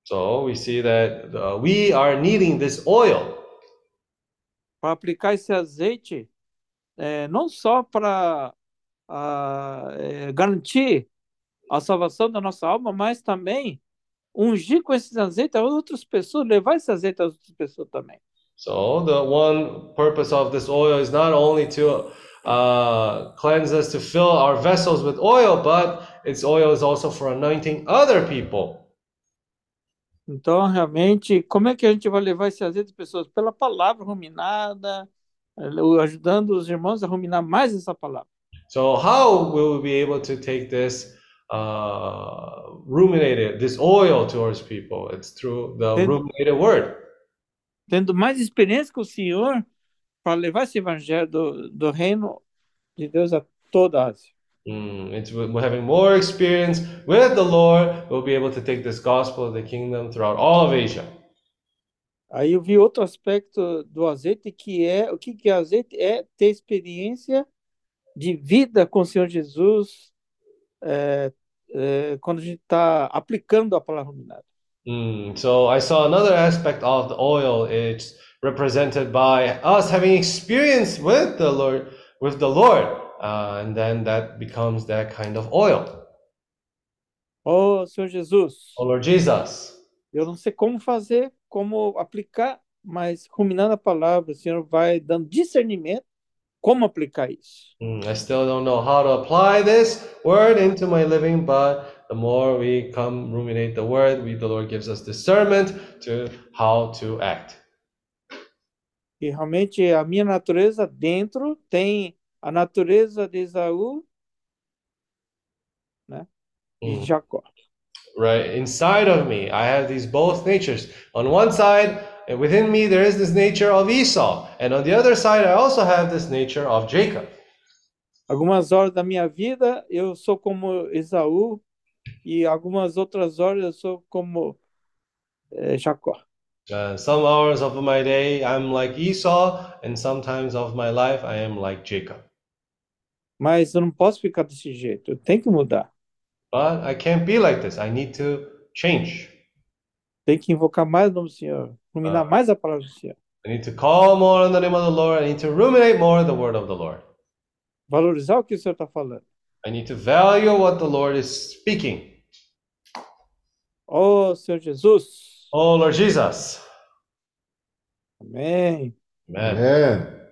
So we see that uh, we are needing this oil. para aplicar esse azeite é, não só para é, garantir a salvação da nossa alma, mas também ungir com esse azeite a outras pessoas, levar esse azeite a outras pessoas também. So the one purpose of this oil is not only to uh, cleanse us to fill our vessels with oil, but its oil is also for anointing other people. Então, realmente, como é que a gente vai levar esse azeite às pessoas? Pela palavra ruminada, eh, ajudando os irmãos a ruminar mais essa palavra. So how will we be able to take this uh, ruminated, this oil towards people? It's through the Then- ruminated word. Tendo mais experiência com o Senhor para levar esse evangelho do, do reino de Deus a toda a Ásia. Mm, it's we're having more experience with the Lord. We'll be able to take this gospel of the kingdom throughout all of Asia. Aí eu vi outro aspecto do azeite que é o que que é azeite é ter experiência de vida com o Senhor Jesus é, é, quando a gente está aplicando a palavra ruminada. Mm, so I saw another aspect of the oil. It's represented by us having experience with the Lord, with the Lord, uh, and then that becomes that kind of oil. Oh, Senhor Jesus, Oh Lord Jesus, eu não sei como fazer, como aplicar, mas ruminando a palavra, o Senhor vai dando discernimento como aplicar isso. Mm, I still don't know how to apply this word into my living, but the more we come ruminate the word, we, the Lord gives us discernment to how to act. E realmente a minha natureza dentro tem a natureza de Esaú, né? E Mm. Jacó. right inside of me i have these both natures on one side and within me there is this nature of esau and on the other side i also have this nature of jacob Algumas horas da minha vida eu sou como Esaú e algumas outras horas eu sou como eh, Jacó. Uh, some hours of my day i'm like esau and sometimes of my life i am like jacob Mas eu não posso ficar desse jeito, eu tenho que mudar. but i can't be like this i need to change Tenho que invocar mais o nome do Senhor, ruminar Ah. mais a palavra do Senhor, i need to call more on the name of the lord i need to ruminate more the word of the lord valorizar o que o Senhor está falando. i need to value what the lord is speaking Oh, Senhor Jesus. Oh lord jesus Amém. amen Amen.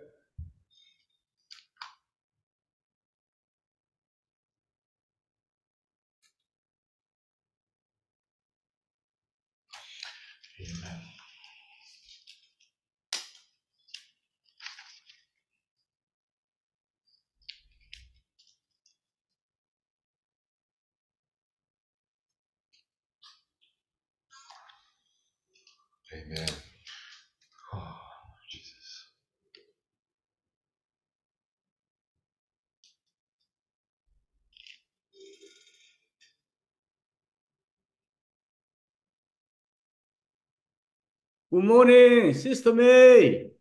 Good morning, Sister May.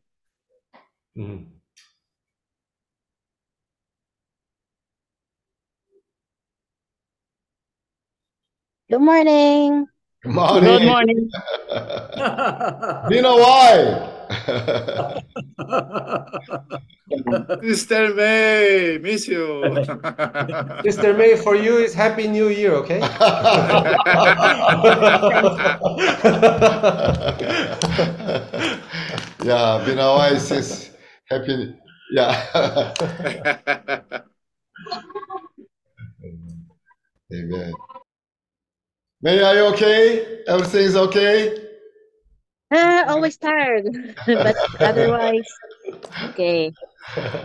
Mhm. Good morning. Good morning. Good morning. Been a while. Sister May, miss you. Sister May, for you is Happy New Year, okay? yeah, been a while since happy. Yeah. Amen. May, are you okay? Everything's okay? Uh, always tired, but otherwise, okay.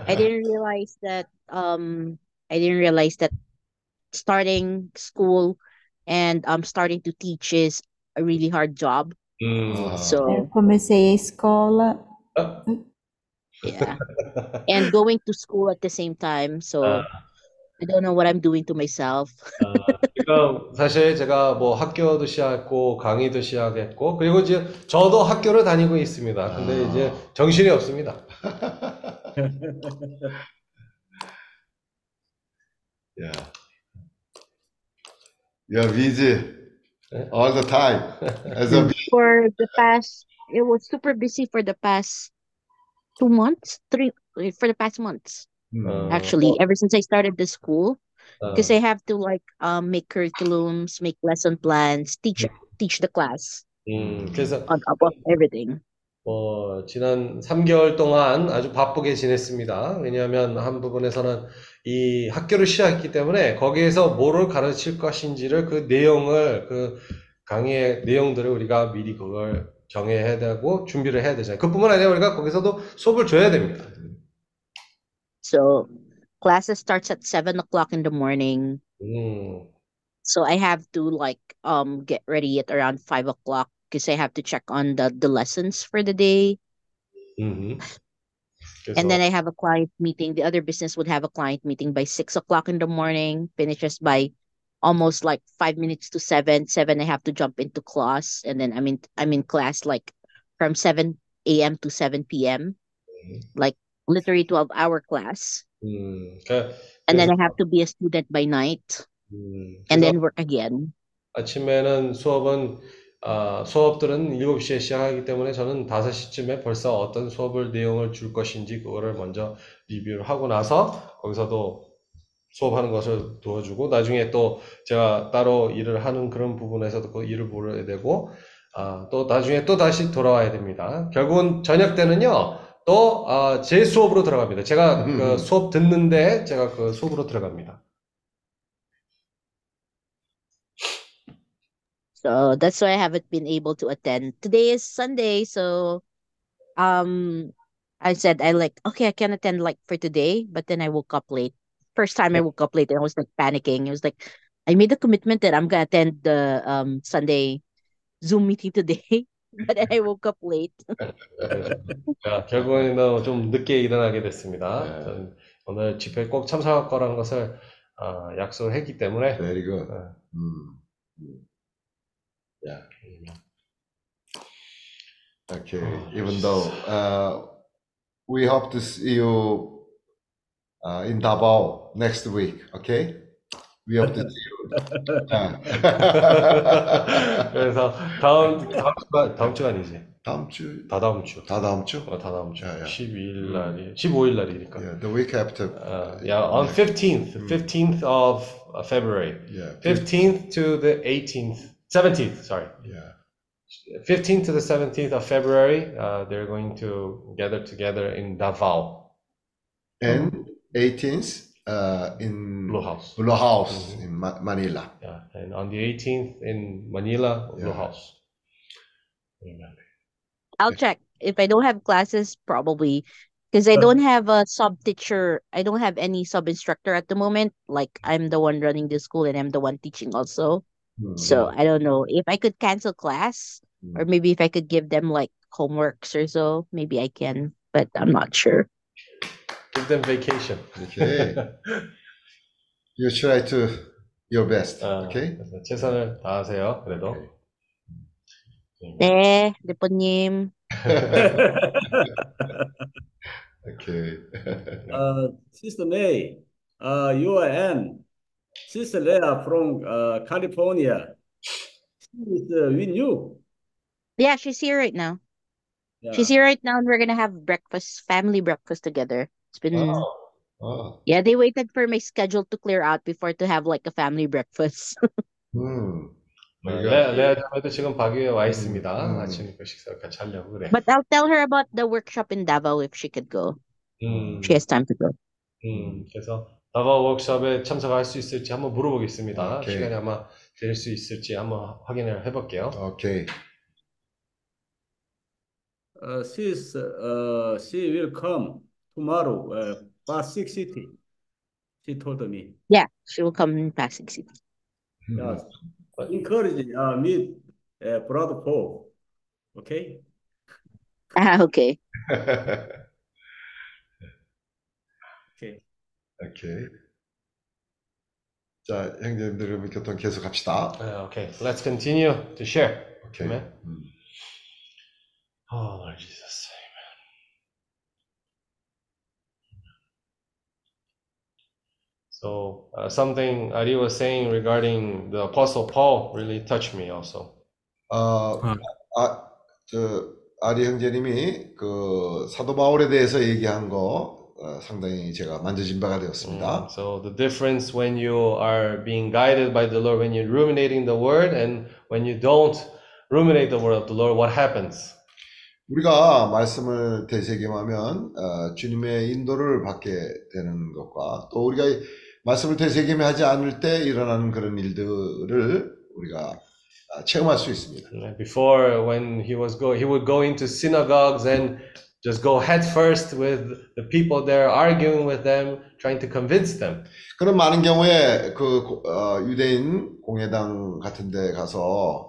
I didn't realize that um I didn't realize that starting school and um starting to teach is a really hard job. Mm. So comecei a escola. yeah. And going to school at the same time. So I don't know what I'm doing to myself. 아, 지금 사실 제가 뭐 학교도 시작했고 강의도 시작했고 그리고 이제 저도 학교를 다니고 있습니다. 근데 아. 이제 정신이 없습니다. Yeah. You're busy all the time. As a For the past it was super busy for the past two months, three for the past months. 어, actually ever since I started the school 어, because I have to like um make curriculums, make lesson plans, teach teach the class 음, 그래서 on top of everything. 어, 지난 3개월 동안 아주 바쁘게 지냈습니다. 왜냐하면 한 부분에서는 이 학교를 시작했기 때문에 거기에서 뭐를 가르칠 것인지를 그 내용을 그 강의의 내용들을 우리가 미리 그걸 정해야 되고 준비를 해야 되잖아요. 그뿐만 아니라 우리가 거기서도 수업을 줘야 됩니다. So classes starts at seven o'clock in the morning. Mm. So I have to like um get ready at around five o'clock because I have to check on the the lessons for the day. Mm-hmm. And then I have a client meeting. The other business would have a client meeting by six o'clock in the morning, finishes by almost like five minutes to seven. Seven, I have to jump into class, and then I mean I'm in class like from seven a.m. to seven p.m. Mm-hmm. Like literally 12 hour class. 음, 그, And then I have to be a student by night 음, and then work again. 아침에는 수업은 아, 수업들은 7시에 시작하기 때문에 저는 5시쯤에 벌써 어떤 수업을 내용을 줄 것인지 그거를 먼저 리뷰를 하고 나서 거기서도 수업하는 것을 도와주고 나중에 또 제가 따로 일을 하는 그런 부분에서도 그 일을 보려야 되고 아, 또 나중에 또 다시 돌아와야 됩니다. 결국은 저녁 때는요. 또 아, 제 수업으로 들어갑니다. 제가 그 수업 듣는데 제가 그 수업으로 들어갑니다. So that's why I haven't been able to attend. Today is Sunday, so um I said I like okay, I can attend like for today, but then I woke up late. First time I woke up late and I was like panicking. It was like I made a commitment that I'm gonna attend the um Sunday Zoom meeting today, but I woke up late. 자, 결국에는 좀 늦게 일어나게 됐습니다. 네. 저는 오늘 집회에 꼭 참석할 거라는 것을 아, 약속을 했기 때문에 Very good. 네. 음. 음. Yeah. Okay. Even though uh, we hope to see you uh, in Davao next week. Okay. We hope to see you. 아. 그래서 다음 다음 주가 다음 주가 아니지. 다음 주, 다다음 주. 다 다음 주. 어, 다다음 주. 야, 야. 12일 날이 15일 날이니까. Yeah, the week after. Uh, yeah, on 15th, 15th of uh, February. Yeah. 15th to the 18th, 17th, sorry. Yeah. 15th to the 17th of February, uh, they're going to gather together in Davao, And 18th uh, in Blue House. Blue House in Ma- Manila. Yeah, and on the 18th in Manila, Blue Yeah. House. Amen. I'll check. If I don't have classes, probably because I don't have a sub teacher. I don't have any sub instructor at the moment. Like I'm the one running the school and I'm the one teaching also. Hmm. So I don't know if I could cancel class or Hmm. maybe if I could give them like homeworks or so, maybe I can, but I'm not sure Give them vacation. Okay. You try to your best. 아, Okay. 그래서 최선을 다하세요. 그래도. Okay. 네, 대표님. Okay. Uh, Sister May, uh, you and Sister Leah from uh, California. She is uh, with you. Yeah, she's here right now. Yeah. She's here right now, and we're gonna have breakfast, family breakfast together. It's been Oh. Oh. yeah, they waited for my schedule to clear out before to have like a family breakfast. Hmm. 어, Very good. 레, 레아 자매도 지금 밖에 와 있습니다. 음. 아침 그 식사 같이 하려고 그래. But I'll tell her about the workshop in Davao if she could go. 음, She has time to go. 음, 그래서 다바 워크숍에 참석할 수 있을지 한번 물어보겠습니다. 오케이. 시간이 아마 될 수 있을지 한번 확인을 해볼게요. Okay. Uh, she's, uh, she will come tomorrow, uh, past six city. She told me. Yeah, she will come in Pasig City. Yeah. Encourage, uh, meet, uh, brother Paul. Okay? Ah, okay. Okay. Okay. 자, 형제님들 그러면 교통 계속 합시다. 네, okay, let's continue to share. Okay. Amen. 음. Oh, Lord Jesus. So, uh, something Ari was saying regarding the Apostle Paul really touched me also. 어, 아, 저 아리 형제님이 그 사도 바울에 대해서 얘기한 거 어, 상당히 제가 만져진 바가 되었습니다. Mm, So, the difference when you are being guided by the Lord, when you're ruminating the word, and when you don't ruminate the word of the Lord, what happens? 우리가 말씀을 되새김하면 어, 주님의 인도를 받게 되는 것과 또 우리가 이 말씀을 되새김하지 않을 때 일어나는 그런 일들을 우리가 아, 체험할 수 있습니다. Before, when he was go, he would go into synagogues and just go head first with the people there, arguing with them, trying to convince them. 그런 많은 경우에 그 고- 어, 유대인 공회당 같은 데 가서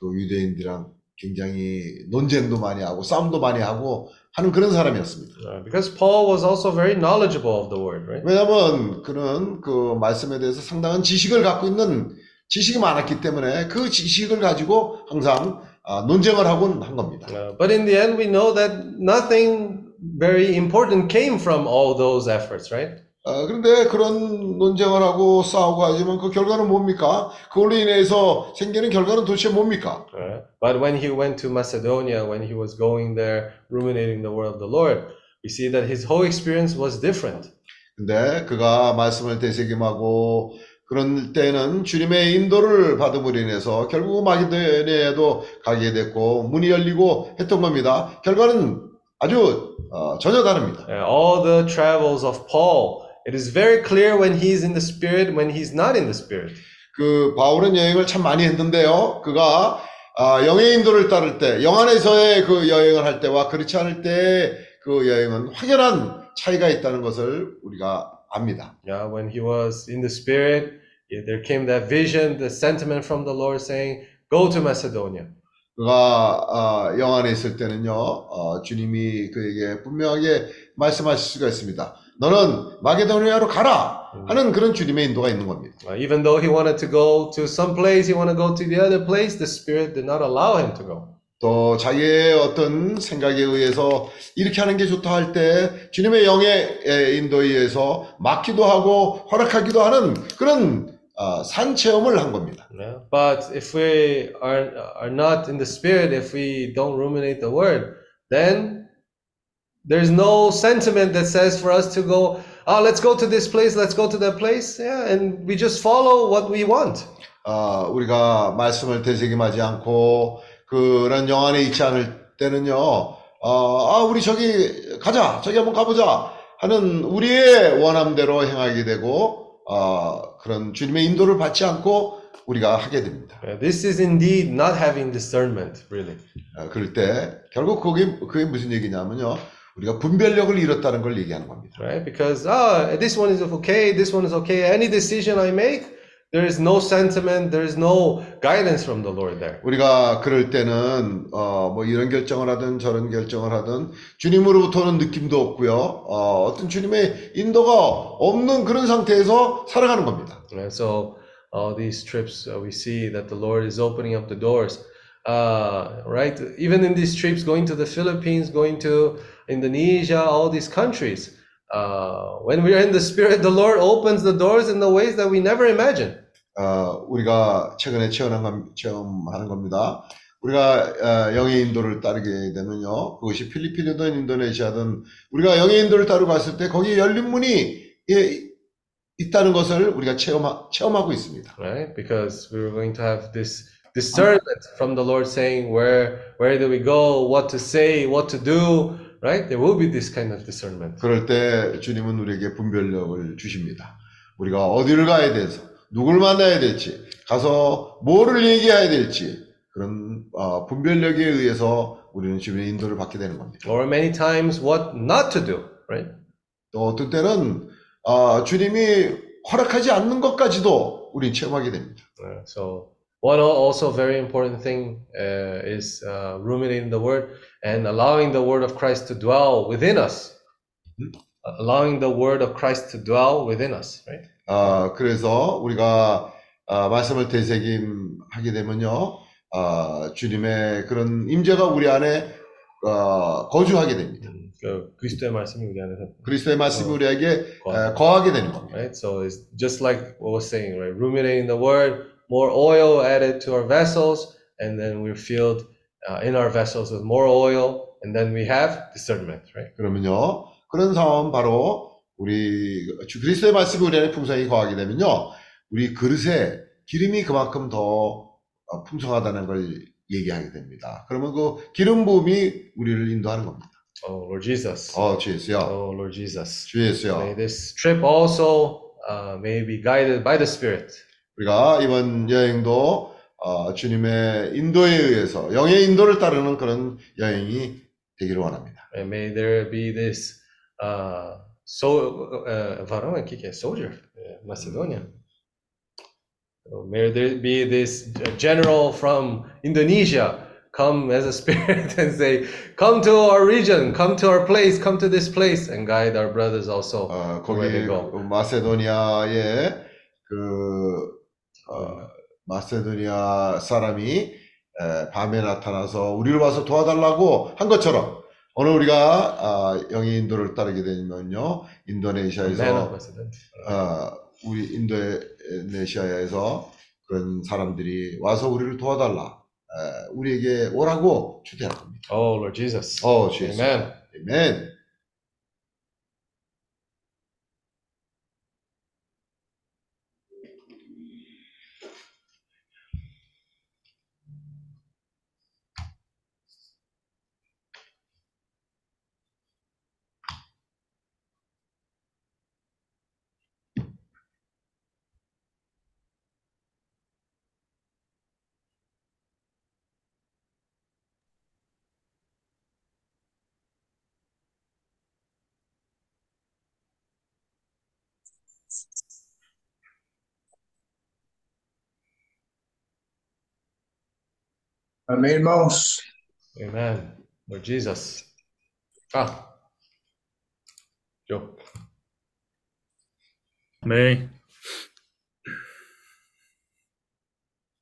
그 유대인들이랑 굉장히 논쟁도 많이 하고 싸움도 많이 하고 하는 그런 사람이었습니다. Uh, because Paul was also very knowledgeable of the word, right? 왜냐하면 그는 그 말씀에 대해서 상당한 지식을 갖고 있는 지식이 많았기 때문에 그 지식을 가지고 항상 아, 논쟁을 하곤 한 겁니다. Uh, but in the end, we know that nothing very important came from all those efforts, right? 어, 그런데 그런 논쟁을 하고 싸우고 하지만 그 결과는 뭡니까? 그걸로 인해서 생기는 결과는 도대체 뭡니까? Uh, but when he went to Macedonia, when he was going there, ruminating the word of the Lord, we see that his whole experience was different. 근데 그가 말씀을 되새김하고 그런 때는 주님의 인도를 받음으로 인해서 결국 마게도니아에도 가게 됐고 문이 열리고 했던 겁니다. 결과는 아주 어, 전혀 다릅니다. Uh, all the travels of Paul, it is very clear when he's in the Spirit, when he's not in the Spirit. 그 바울은 여행을 참 많이 했는데요. 그가 아, 영의 인도를 따를 때, 영 안에서의 그 여행을 할 때와 그렇지 않을 때 그 여행은 확연한 차이가 있다는 것을 우리가 압니다. Yeah, when he was in the Spirit, there came that vision, the sentiment from the Lord saying, "Go to Macedonia." 그가 아, 영 안에 있을 때는요, 어, 주님이 그에게 분명하게 말씀하실 수가 있습니다. 너는 마게도니아로 가라 하는 그런 주님의 인도가 있는 겁니다. Uh, even though he wanted to go to some place, he wanted to go to the other place. The Spirit did not allow him to go. 또 자기의 어떤 생각에 의해서 이렇게 하는 게 좋다 할 때 주님의 영의 에, 인도에 의해서 막기도 하고 허락하기도 하는 그런 아, 산 체험을 한 겁니다. Yeah. But if we are are not in the Spirit, if we don't ruminate the Word, then there's no sentiment that says for us to go. Oh, let's go to this place. Let's go to that place. Yeah, and we just follow what we want. 아, 우리가 말씀을 되새김하지 않고 그런 영 안에 있지 않을 때는요. 어, 아, 우리 저기 가자. 저기 한번 가보자. 하는 우리의 원함대로 행하게 되고 어, 그런 주님의 인도를 받지 않고 우리가 하게 됩니다. This is indeed not having discernment, really. 어, 그럴 때 결국 그게 그게 무슨 얘기냐면요. 우리가 분별력을 잃었다는 걸 얘기하는 겁니다. right? Because ah, this one is okay, this one is okay. Any decision I make, there is no sentiment, there is no guidance from the Lord there. 우리가 그럴 때는 어, 뭐 이런 결정을 하든 저런 결정을 하든 주님으로부터는 느낌도 없고요. 어, 어떤 주님의 인도가 없는 그런 상태에서 살아가는 겁니다. And so all these trips, uh, we see that the Lord is opening up the doors. Uh, right? Even in these trips, going to the Philippines, going to Indonesia, all these countries. Uh, when we are in the Spirit, the Lord opens the doors in the ways that we never imagined. 어, 우리가 최근에 체험한, 건- 체험하는 겁니다. 우리가 어, 영의 인도를 따르게 되면요. 그것이 필리핀이든 인도네시아든 우리가 영의 인도를 따르고 갔을 때 거기에 열린 문이 예, 있다는 것을 우리가 체험하, 체험하고 있습니다. right? Because we were going to have this Discernment from the Lord saying where where do we go, what to say, what to do, right? There will be this kind of discernment. 그럴 때 주님은 우리에게 분별력을 주십니다. 우리가 어디를 가야 돼서 누굴 만나야 될지 가서 뭐를 얘기해야 될지 그런 어, 분별력에 의해서 우리는 주님의 인도를 받게 되는 겁니다. Or many times what not to do, right? 또 어떤 때는 아, 주님이 허락하지 않는 것까지도 우리 체험하게 됩니다. Uh, so one al- also very important thing uh, is uh, ruminating the word and allowing the word of Christ to dwell within us. Allowing the word of Christ to dwell within us, right? 아, 그래서 우리가 아, 말씀을 되새김하게 되면요, 아, 주님의 그런 임재가 우리 안에 아, 거주하게 됩니다. 음, 그 그리스도의 말씀이 우리 안에서 그리스도의 말씀이 어, 우리에게 거- 아, 거하게 되는 겁니다. right? So it's just like what was saying, right? Ruminating the word, more oil added to our vessels, and then we're filled uh, in our vessels with more oil, and then we have discernment, right? 그러면요, 그런 상황은 바로 우리 주 그리스도의 말씀이 우리 안에 풍성히 거하게 되면요, 우리 그릇에 기름이 그만큼 더 어, 풍성하다는 걸 얘기하게 됩니다. 그러면 그 기름 부음이 우리를 인도하는 겁니다. Oh Lord Jesus. 어, 주 예수요. Oh Lord Jesus. 주 예수요. May this trip also uh, may be guided by the Spirit. 우리가 이번 여행도 어, 주님의 인도에 의해서 영의 인도를 따르는 그런 여행이 되기를 원합니다. And may there be this uh, so uh, varão aqui que é soldier, uh, Macedonia. So may there be this general from Indonesia come as a spirit and say, "Come to our region, come to our place, come to this place," and guide our brothers also. 어, they 거기. 그 마세도니아의 그 어, 마세도니아 사람이 에, 밤에 나타나서 우리를 와서 도와달라고 한 것처럼 오늘 우리가 아, 영의 인도를 따르게 되면요 인도네시아에서. 어, 우리 인도네시아에서 그런 사람들이 와서 우리를 도와달라 에, 우리에게 오라고 초대할 겁니다. Oh, Lord Jesus. 어, 주 예수. Amen. Amém, irmãos? Amen. Lord Jesus. Ah. Joe. Amém.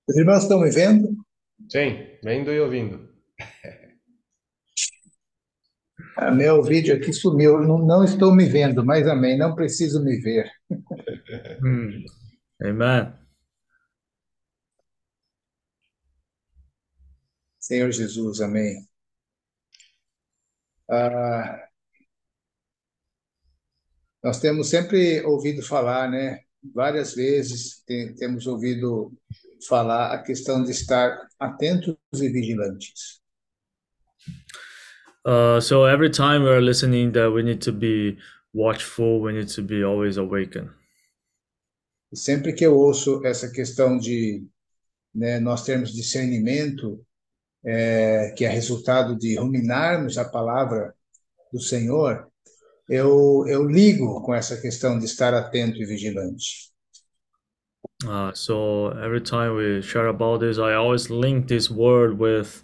Os irmãos estão me vendo? Sim, vendo e ouvindo. Ah, meu vídeo aqui sumiu. Não, não estou me vendo, mas amém. Não preciso me ver. Hum. Amen. Senhor Jesus, amém. Ah, nós temos sempre ouvido falar, né? Várias vezes te- temos ouvido falar a questão de estar atentos e vigilantes. Uh, so every time we're listening that we need to be watchful, we need to be always awakened. Sempre que eu ouço essa questão de né, nós termos discernimento, é, que é resultado de ruminarmos a palavra do Senhor, eu, eu ligo com essa questão de estar atento e vigilante. Uh, so every time we share about this, I always link this word with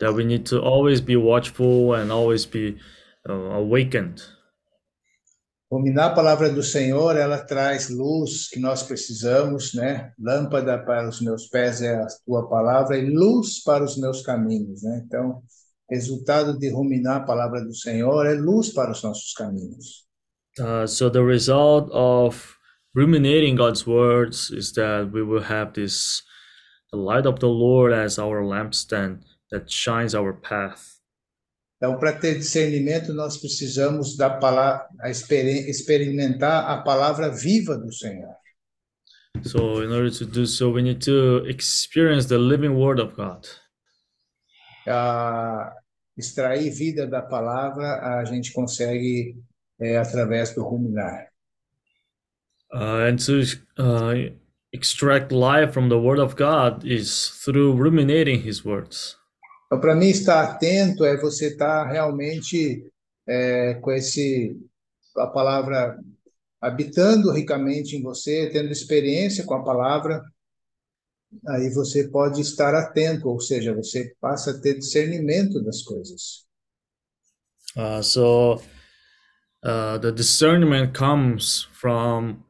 that we need to always be watchful and always be uh, awakened. Ruminar a palavra do Senhor, ela traz luz que nós precisamos, né? Lâmpada para os meus pés é a tua palavra e luz para os meus caminhos, né? Então, resultado de ruminar a palavra do Senhor é luz para os nossos caminhos. Uh, so the result of ruminating God's words is that we will have this the light of the Lord as our lampstand that shines our path. Então, para ter discernimento, nós precisamos da palavra, experimentar a palavra viva do Senhor. So in order to do so, we need to experience the living word of God. a extrair vida da palavra, a gente consegue é, através do ruminar. Uh, and to uh, extract life from the word of God is through ruminating his words. Então, para mim, estar atento é você estar realmente é, com esse a palavra habitando ricamente em você, tendo experiência com a palavra. Aí você pode estar atento, ou seja, você passa a ter discernimento das coisas. Uh, so uh, the discernment comes from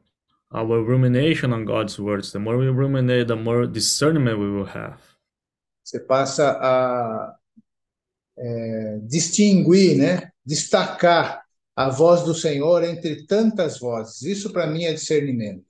our rumination on God's words. The more we ruminate, the more discernment we will have. Você passa a é, distinguir, né? destacar a voz do Senhor entre tantas vozes. Isso para mim é discernimento.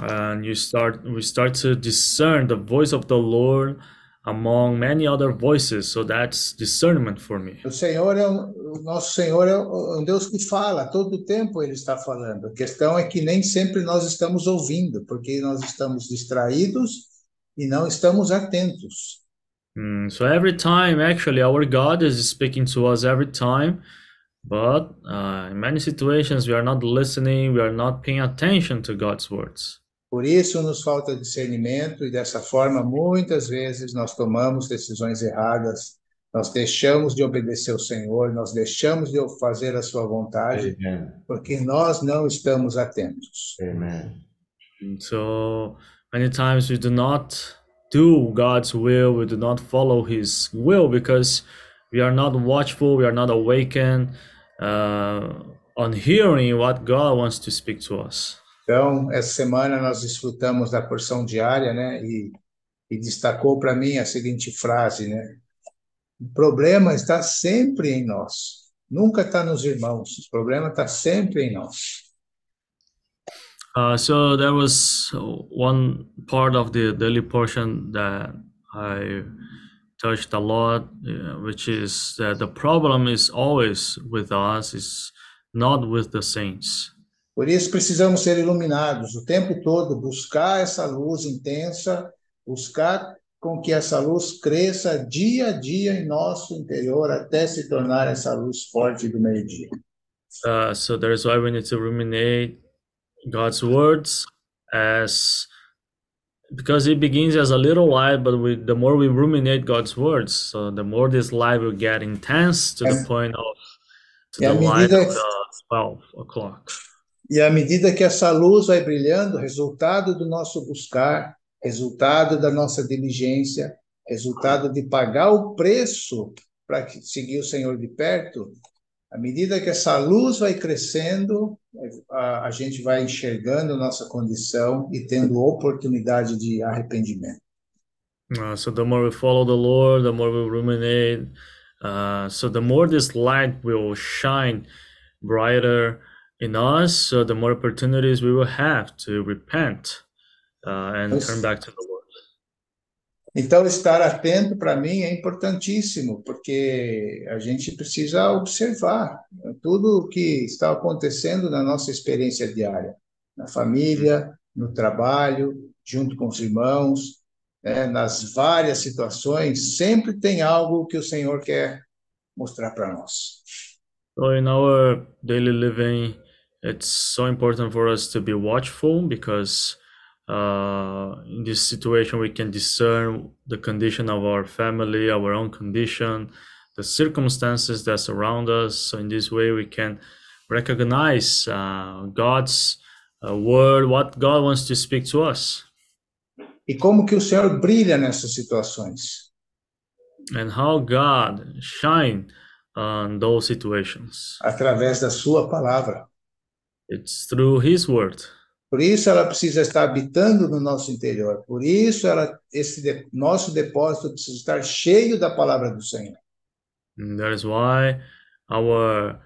And you start, we start to discern the voice of the Lord among many other voices. So that's discernment for me. O Senhor é um, o nosso Senhor é um Deus que fala, todo o tempo ele está falando. A questão é que nem sempre nós estamos ouvindo, porque nós estamos distraídos e não estamos atentos. Mm, so every time, actually, our God is speaking to us every time, but uh, in many situations we are not listening, we are not paying attention to God's words. Por isso nos falta discernimento e dessa forma muitas vezes nós tomamos decisões erradas. Nós deixamos de obedecer ao Senhor, nós deixamos de fazer a sua vontade, Amen. porque nós não estamos atentos. Amen. And so many times we do not do God's will, we do not follow His will because we are not watchful, we are not awakened uh, on hearing what God wants to speak to us. Então, essa semana nós desfrutamos da porção diária, né? E e destacou para mim a seguinte frase, né? O problema está sempre em nós, nunca está nos irmãos, o problema está sempre em nós. Uh, so there was one part of the daily portion that I touched a lot, uh, which is that the problem is always with us, is not with the saints. Por isso precisamos ser iluminados o tempo todo, buscar essa luz intensa, buscar com que essa luz cresça dia a dia em nosso interior até se tornar essa luz forte do meio-dia. Uh, so that is why we need to ruminate God's words as because it begins as a little light, but we, the more we ruminate God's words, so the more this light will get intense to the point of to E the light of the twelve o'clock. E à medida que essa luz vai brilhando, resultado do nosso buscar, resultado da nossa diligência, resultado de pagar o preço para que- seguir o Senhor de perto, à medida que essa luz vai crescendo, a, a gente vai enxergando nossa condição e tendo oportunidade de arrependimento. Uh, so the more we follow the Lord, the more we ruminate. Uh, so the more this light will shine brighter in us, so the more opportunities we will have to repent uh, and turn back to the Lord. Então, estar atento para mim é importantíssimo, porque a gente precisa observar tudo o que está acontecendo na nossa experiência diária, na família, no trabalho, junto com os irmãos, né, nas várias situações, sempre tem algo que o Senhor quer mostrar para nós. So in our daily living, it's so important for us to be watchful because uh, in this situation we can discern the condition of our family, our own condition, the circumstances that surround us. So in this way we can recognize uh, God's uh, word, what God wants to speak to us, E como que o Senhor brilha nessas situações? and how God shine on those situations. Através da sua palavra. It's through His word. Por isso ela precisa estar habitando no nosso interior. Por isso ela, esse de- nosso depósito precisa estar cheio da palavra do Senhor. And that is why our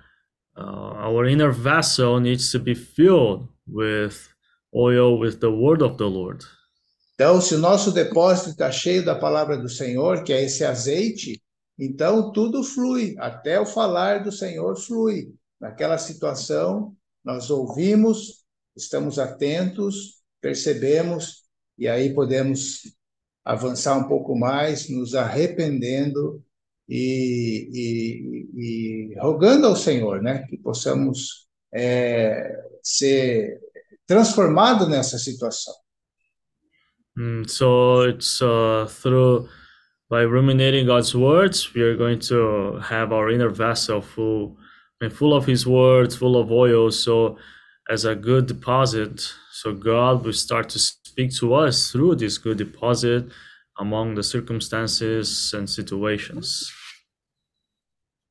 uh, our inner vessel needs to be filled with oil with the word of the Lord. Então, se o nosso depósito está cheio da palavra do Senhor, que é esse azeite, então tudo flui, até o falar do Senhor flui. Naquela situação, nós ouvimos, estamos atentos, percebemos, e aí podemos avançar um pouco mais, nos arrependendo e, e- e rogando ao Senhor, né, que possamos é, ser transformados nessa situação. Mm, so it's uh, through by ruminating God's words, we are going to have our inner vessel full and full of His words, full of oil. So as a good deposit, so God will start to speak to us through this good deposit among the circumstances and situations.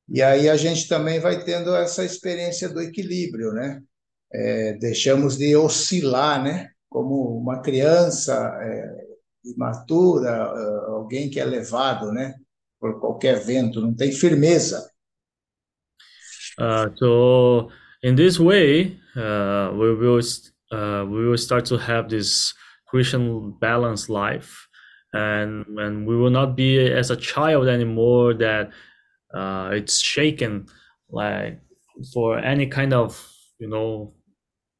E aí a gente também vai tendo essa experiência do equilíbrio, né? É, deixamos de oscilar, né? Como uma criança é, imatura, é, alguém que é levado, né? Por qualquer vento, não tem firmeza. Uh, so in this way, uh, we will uh, we will start to have this Christian balanced life, and and we will not be as a child anymore that uh, it's shaken like for any kind of you know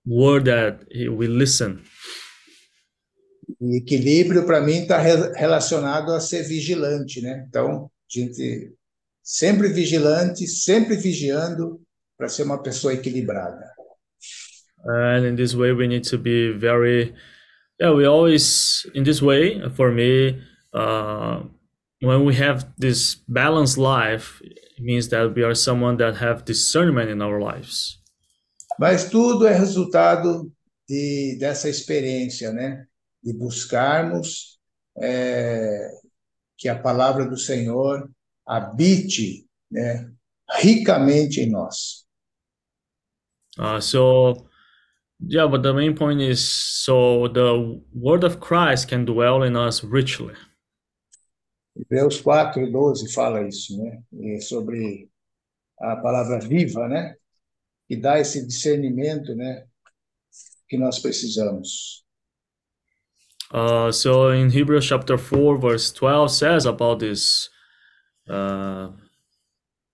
word that we listen. Equilíbrio, para mim, está relacionado a ser vigilante, né? Então, gente sempre vigilante, sempre vigiando para ser uma pessoa equilibrada. and in this way we need to be very yeah we always in this way for me uh, when we have this balanced life it means that we are someone that have discernment in our lives Mas tudo é resultado de, dessa experiência, né? De buscarmos é, que a palavra do Senhor habite, né? Ricamente em nós. Uh, so Yeah, but the main point is so the word of Christ can dwell in us richly. Hebreus 4, 12 fala isso, né? E sobre a palavra viva, né? Que dá esse discernimento, né? Que nós precisamos. Uh, so in Hebrews chapter 4, verse 12 says about this, uh,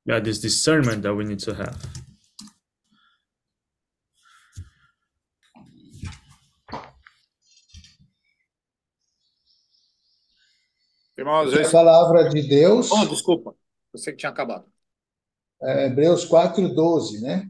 yeah, this discernment that we need to have. Irmãos, A palavra de Deus, Oh, desculpa. Você que tinha acabado. é, Hebreus 4, 12, né?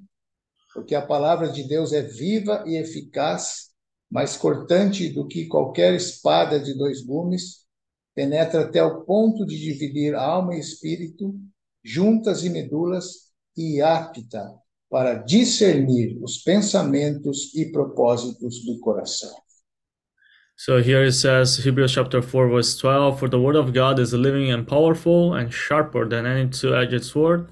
Porque a palavra de Deus é viva e eficaz, mais cortante do que qualquer espada de dois gumes, penetra até o ponto de dividir alma e espírito, juntas e medulas, e apta para discernir os pensamentos e propósitos do coração. So here it says, Hebrews chapter 4, verse 12 For the word of God is living and powerful and sharper than any two edged sword,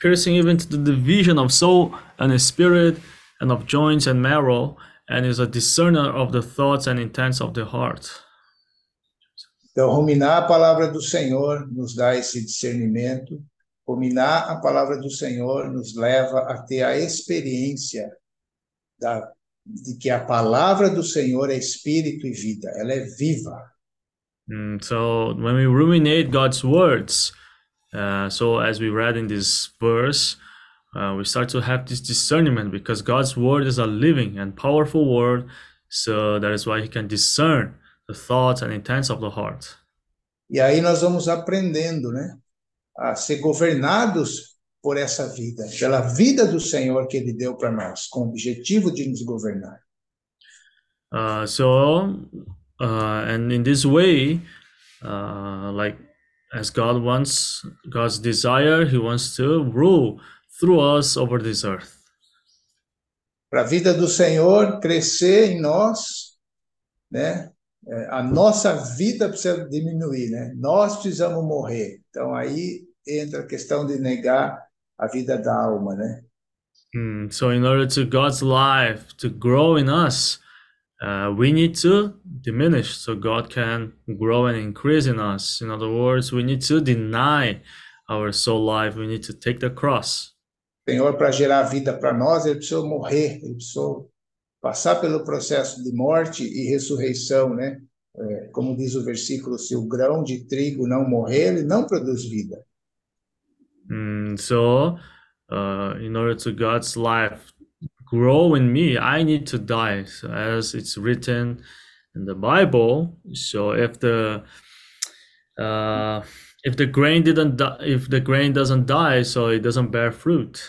piercing even to the division of soul and spirit and of joints and marrow, and is a discerner of the thoughts and intents of the heart. Então, ruminar a palavra do Senhor nos dá esse discernimento. Ruminar a palavra do Senhor nos leva a ter a experiência da, de que a palavra do Senhor é espírito e vida, ela é viva. Mm, so when we ruminate God's words, uh, so as we read in this verse, uh, we start to have this discernment because God's word is a living and powerful word. So that is why He can discern the thoughts and intents of the heart. E aí nós vamos aprendendo, né, a ser governados por essa vida, pela vida do Senhor que Ele deu para nós, com o objetivo de nos governar. Uh, so, uh, and in this way, uh, like as God wants, God's desire, He wants to rule through us over this earth. Para a vida do Senhor crescer em nós, né? é, A nossa vida precisa diminuir, né? Nós precisamos morrer. Então aí entra a questão de negar a vida da alma, né? Mm, so, in order to God's life to grow in us, uh, we need to diminish so God can grow and increase in us. In other words, we need to deny our soul life. We need to take the cross. Senhor, para gerar vida para nós, ele precisou morrer, ele precisou passar pelo processo de morte e ressurreição, né? É, como diz o versículo, se o grão de trigo não morrer, ele não produz vida. Mm, so, uh, in order to God's life grow in me, I need to die, so as it's written in the Bible. So, if the uh, if the grain didn't die, if the grain doesn't die, so it doesn't bear fruit.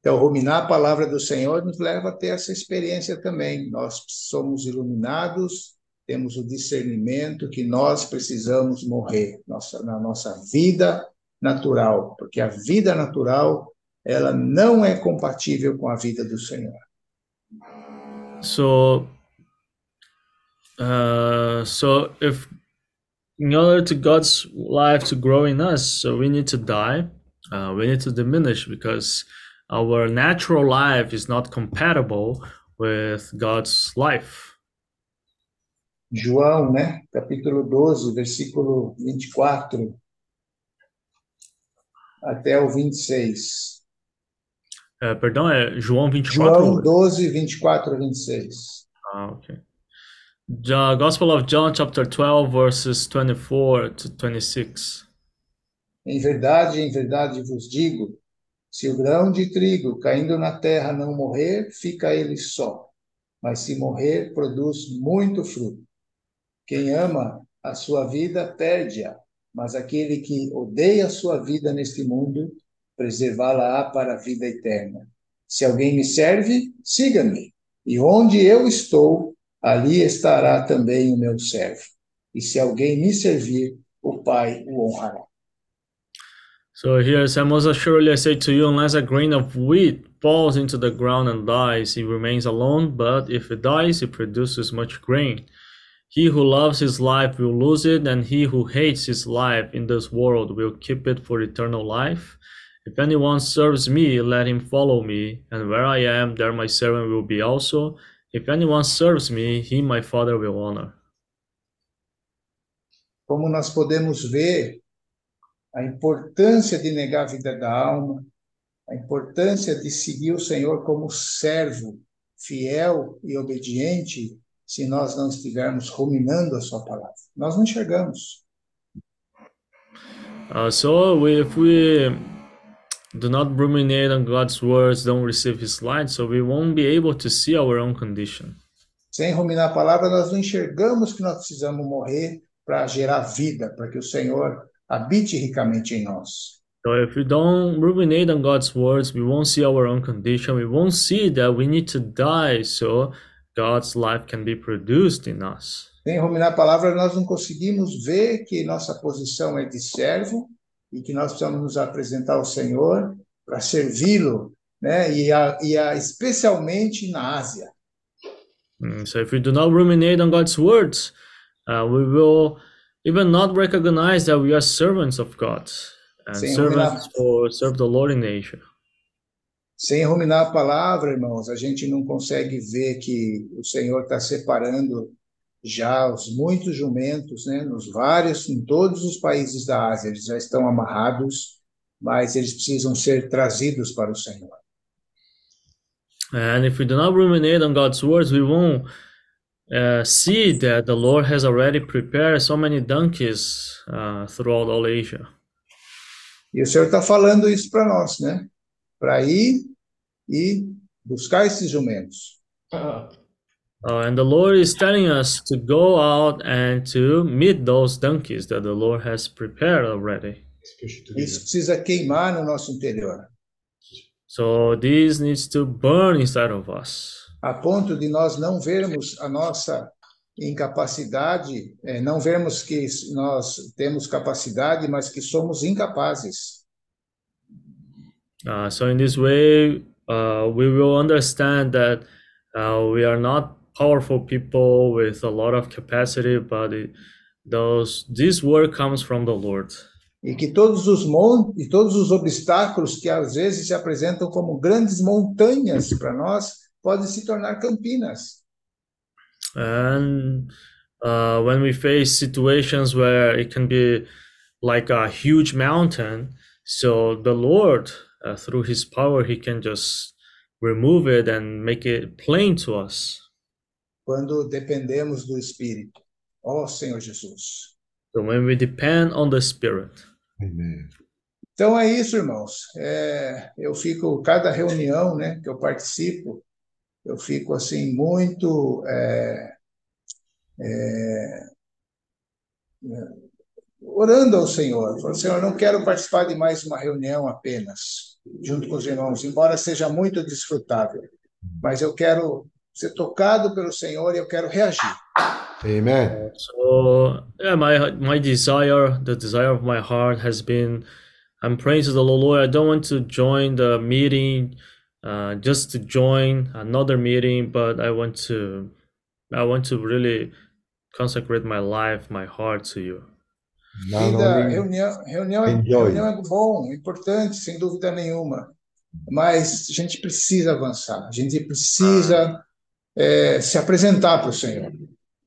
Então, ruminar a palavra do Senhor nos leva a ter essa experiência também. Nós somos iluminados, temos o discernimento que nós precisamos morrer nossa, na nossa vida natural, porque a vida natural ela não é compatível com a vida do Senhor. So, uh, so if in order to God's life to grow in us, so we need to die, uh, we need to diminish because our natural life is not compatible with God's life. João, né, capítulo 12, versículo 24 até o 26. Uh, perdão, é João 24. João 12, 24 a 26. Ah, okay. The Gospel of John, chapter 12, verses 24 to 26. Em verdade, em verdade vos digo, se o grão de trigo caindo na terra não morrer, fica ele só. Mas se morrer, produz muito fruto. Quem ama a sua vida, perde-a. Mas aquele que odeia a sua vida neste mundo, preservá-la-á para a vida eterna. Se alguém me serve, siga-me. E onde eu estou, ali estará também o meu servo. E se alguém me servir, o Pai o honrará. So here Most assuredly I say to you, unless a grain of wheat falls into the ground and dies, it remains alone, but if it dies, it produces much grain. He who loves his life will lose it, and he who hates his life in this world will keep it for eternal life. If anyone serves me, let him follow me, and where I am, there my servant will be also. If anyone serves me, he my Father will honor. Como nós podemos ver a importância de negar a vida da alma, a importância de seguir o Senhor como servo, fiel e obediente, se nós não estivermos ruminando a sua palavra. Nós não enxergamos. Uh, so if we do not ruminate on God's words, don't receive His light, so we won't be able to see our own condition. Sem ruminar a palavra, nós não enxergamos que nós precisamos morrer para gerar vida, para que o Senhor habite ricamente em nós. So if we don't ruminate on God's words, we won't see our own condition. We won't see that we need to die so God's life can be produced in us. Sem ruminar a palavra, nós não conseguimos ver que nossa posição é de servo e que nós precisamos nos apresentar ao Senhor para servi-lo, né? E, a, e a, especialmente na Ásia. Mm, So if we do not ruminate on God's words, uh, we will even not recognize that we are servants of God and servants for serve the Lord in Asia. Sem ruminar a palavra, irmãos, a gente não consegue ver que o Senhor está separando já os muitos jumentos, né? Nos vários, em todos os países da Ásia, eles já estão amarrados, mas eles precisam ser trazidos para o Senhor. And if we do not ruminate on God's words, we won't uh, see that the Lord has already prepared so many donkeys uh, throughout all Asia. E o Senhor está falando isso para nós, né? Para ir e buscar esses jumentos. Uh, and the Lord is telling us to go out and to meet those donkeys that the Lord has prepared already. Isso precisa queimar no nosso interior, So this needs to burn inside of us. a ponto de nós não vermos a nossa incapacidade, eh, não vermos que nós temos capacidade, mas que somos incapazes. Uh, so in this way, uh, we will understand that uh, we are not powerful people with a lot of capacity, but it, those this word comes from the Lord. E que todos os mon e todos os obstáculos que às vezes se apresentam como grandes montanhas para nós podem se tornar campinas. And uh, when we face situations where it can be like a huge mountain, so the Lord, uh, through His power, He can just remove it and make it plain to us. Quando dependemos do Espírito. Ó Senhor Jesus. So when we depend on the Spirit. Amen. Então é isso, irmãos. É, eu fico, cada reunião né, que eu participo, eu fico assim muito é, é, orando ao Senhor. Falando, Senhor, eu não quero participar de mais uma reunião apenas, junto com os irmãos, embora seja muito desfrutável, mas eu quero ser tocado pelo Senhor e eu quero reagir. Amen. So yeah, my my desire, the desire of my heart has been, I'm praying to the Lord. I don't want to join the meeting, uh, just to join another meeting, but I want to, I want to really consecrate my life, my heart to you. Vida, only reunião, reunião, é, reunião é bom, importante, sem dúvida nenhuma. Mas a gente precisa avançar, a gente precisa é, se apresentar para o Senhor.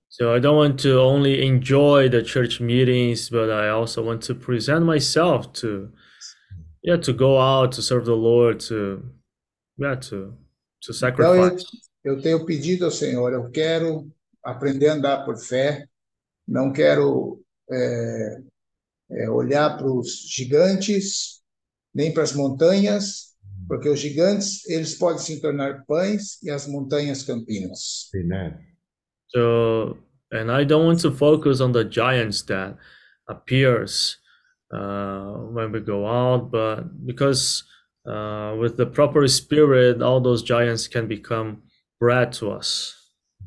So I don't want to only enjoy the church meetings, but I also want to present myself to, yeah, to go out to serve the Lord, to, yeah, to, to Então eu, sacrifice. eu tenho pedido ao Senhor, eu quero aprender a andar por fé, não quero é, é, olhar para os gigantes, nem para as montanhas, porque os gigantes eles podem se tornar pães e as montanhas campinas. Amen. So, and I don't want to focus on the giants that appears uh, when we go out, but because uh, with the proper spirit, all those giants can become bread to us.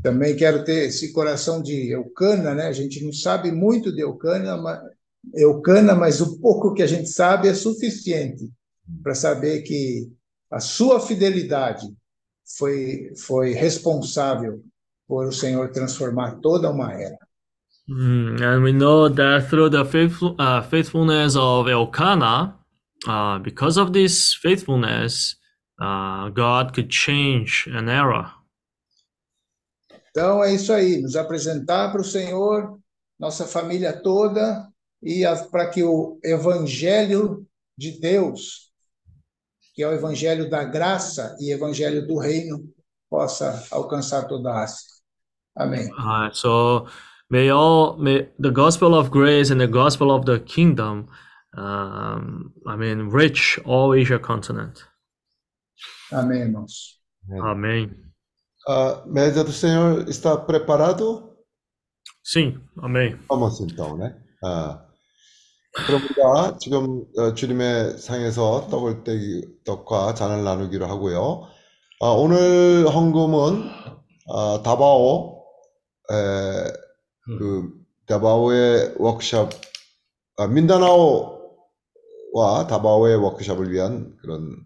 Também quero ter esse coração de Eucana, né? A gente não sabe muito de Eucana, mas, Eucana, mas o pouco que a gente sabe é suficiente para saber que a sua fidelidade foi, foi responsável por o Senhor transformar toda uma era. Mm, and we know that through the faithful, uh, faithfulness of Elkanah, uh, because of this faithfulness, uh, God could change an era. Então é isso aí, nos apresentar para o Senhor, nossa família toda, e para que o Evangelho de Deus, que é o Evangelho da graça e Evangelho do reino, possa alcançar toda a Ásia. Amém. Uh, so may all may the gospel of grace and the gospel of the kingdom, um, I mean, reach all Asia continent. Amém, irmãos. Amém. A mesa do Senhor está preparado? Sim, amém. Vamos então, né? 아, 그럼 우리가 지금 어, 주님의 상에서 떡을 떼기, 떡과 잔을 나누기로 하고요. 아, 오늘 헌금은 아, 다바오 에, 그 다바오의 워크숍 아, 민다나오와 다바오의 워크숍을 위한 그런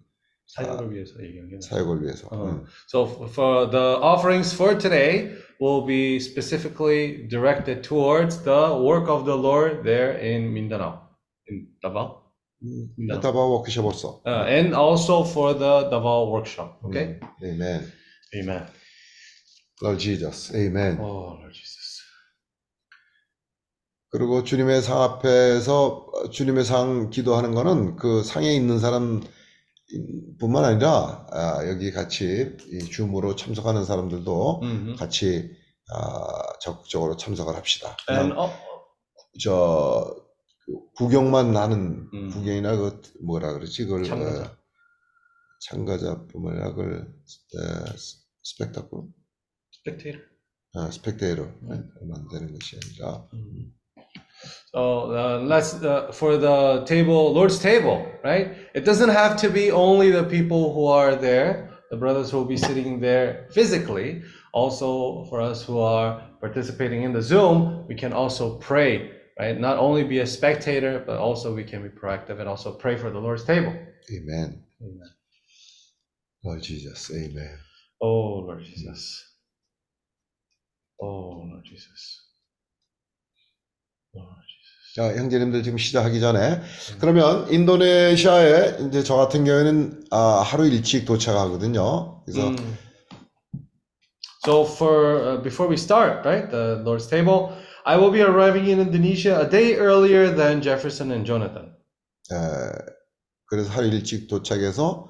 사역을 위해서 얘기한 게 사역을 위해서. 어. 음. So for the offerings for today will be specifically directed towards the work of the Lord there in Mindanao, in Davao, 음, 민다나오. 다바오 워크숍으로서. uh, and also for the Davao workshop. Okay, 음, 아멘. Amen. Lord Jesus. 아멘. Oh Lord Jesus. 그리고 주님의 상 앞에서 어, 주님의 상 기도하는 거는 그 상에 있는 사람 뿐만 아니라 아, 여기 같이 이 줌으로 참석하는 사람들도 Mhm. 같이 아, 적극적으로 참석을 합시다. 그냥 oh, 저그 구경만 하는 음. 구경이나 그 뭐라 그러지 그걸 참가자. 어, 참가자뿐만 아니라 그걸 에, 스펙타클 spectator. 아, 스펙테이터만 되는 것이 아니라 Mhm. So uh, let's uh, for the table, Lord's table, right? It doesn't have to be only the people who are there, the brothers who will be sitting there physically. Also, for us who are participating in the Zoom, we can also pray, right? Not only be a spectator, but also we can be proactive and also pray for the Lord's table. Amen. Amen. Lord Jesus, Amen. Oh Lord Jesus. Oh Lord Jesus. 자, 형제님들 지금 시작하기 전에 그러면 인도네시아에 이제 저 같은 경우에는 아, 하루 일찍 도착하거든요. 그래서 Mm. So for uh, before we start, right, the Lord's table, I will be arriving in Indonesia a day earlier than Jefferson and Jonathan. 에, 그래서 하루 일찍 도착해서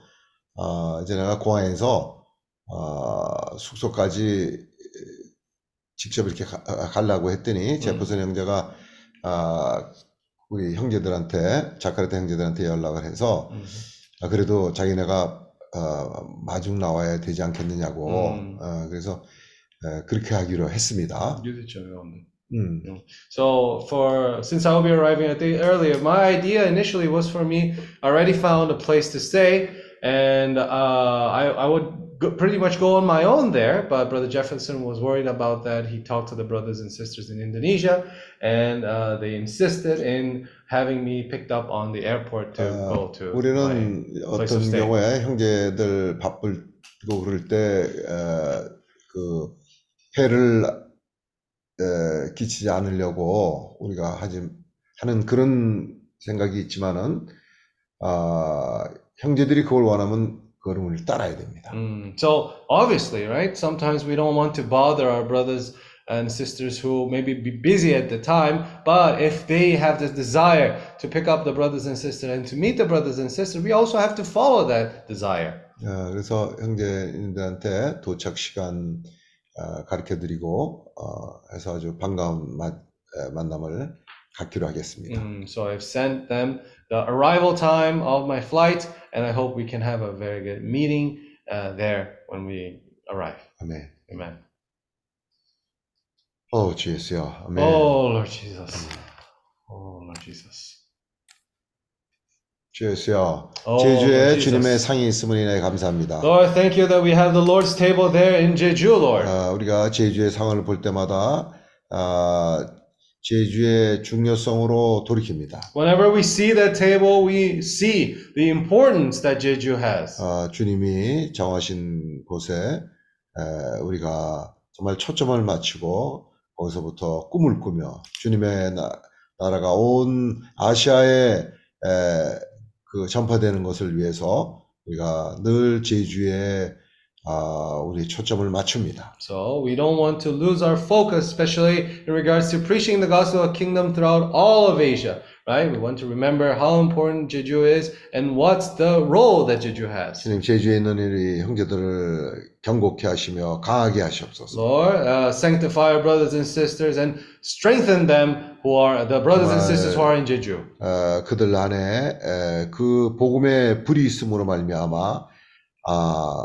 아, 이제 내가 공항에서 아, 숙소까지 직접 이렇게 가, 가려고 했더니 제퍼슨 형제가 아, 우리 형제들한테 자카르타 형제들한테 연락을 해서 아, 그래도 자기네가 어, 마중 나와야 되지 않겠느냐고 음. 어, 그래서 에, 그렇게 하기로 했습니다. 음, So for since I will be arriving a day earlier, my idea initially was for me. I already found a place to stay, and uh, I I would go, pretty much go on my own there. But Brother Jefferson was worried about that. He talked to the brothers and sisters in Indonesia, and uh, they insisted in having me picked up on the airport to 아, go to. my- 우리는 place 어떤 of stay. 경우에 형제들 바쁘고 그럴 때, 에, 그, 해를, 에, 끼치지 않으려고 우리가 하지, 하는 그런 생각이 있지만은, 아, 형제들이 그걸 원하면 그걸 따라야 됩니다. Mm, so obviously, right? Sometimes we don't want to bother our brothers and sisters who maybe be busy at the time, but if they have this desire to pick up the brothers and sisters and to meet the brothers and sisters, we also have to follow that desire. 어, 그래서 형제님들한테 도착 시간 어, 가르쳐 드리고, 어, 해서 아주 반가운 마- 에, 만남을 갖기로 하겠습니다. Mm, so I've sent them the arrival time of my flight, and I hope we can have a very good meeting uh, there when we arrive. 아멘. Amen. 어, 주 예수여. 아멘. Oh Lord Jesus. Oh Lord Jesus. 주 예수여. Oh, 제주에 Lord 주님의 Jesus. 상이 있음을 인해 감사합니다. Lord, thank you that we have the Lord's table there in Jeju, Lord. 아, 우리가 제주의 상을 볼 때마다 아, 제주의 중요성으로 돌이킵니다. Whenever we see that table, we see the importance that Jeju has. 아, 주님이 정하신 곳에 에, 우리가 정말 초점을 맞추고 거기서부터 꿈을 꾸며 주님의 나, 나라가 온 아시아에 에, 그 전파되는 것을 위해서 우리가 늘 제주에 아, 우리 초점을 맞춥니다. So we don't want to lose our focus, especially in regards to preaching the gospel of kingdom throughout all of Asia, right? We want to remember how important Jeju is and what's the role that Jeju has. 주님 제주에 있는 우리 형제들을 경고케 하시며 강하게 하시옵소서. Lord, uh, sanctify our brothers and sisters and strengthen them who are the brothers and sisters who are in Jeju. 어, 그들 안에 에, 그 복음의 불이 있음으로 말미암아 아,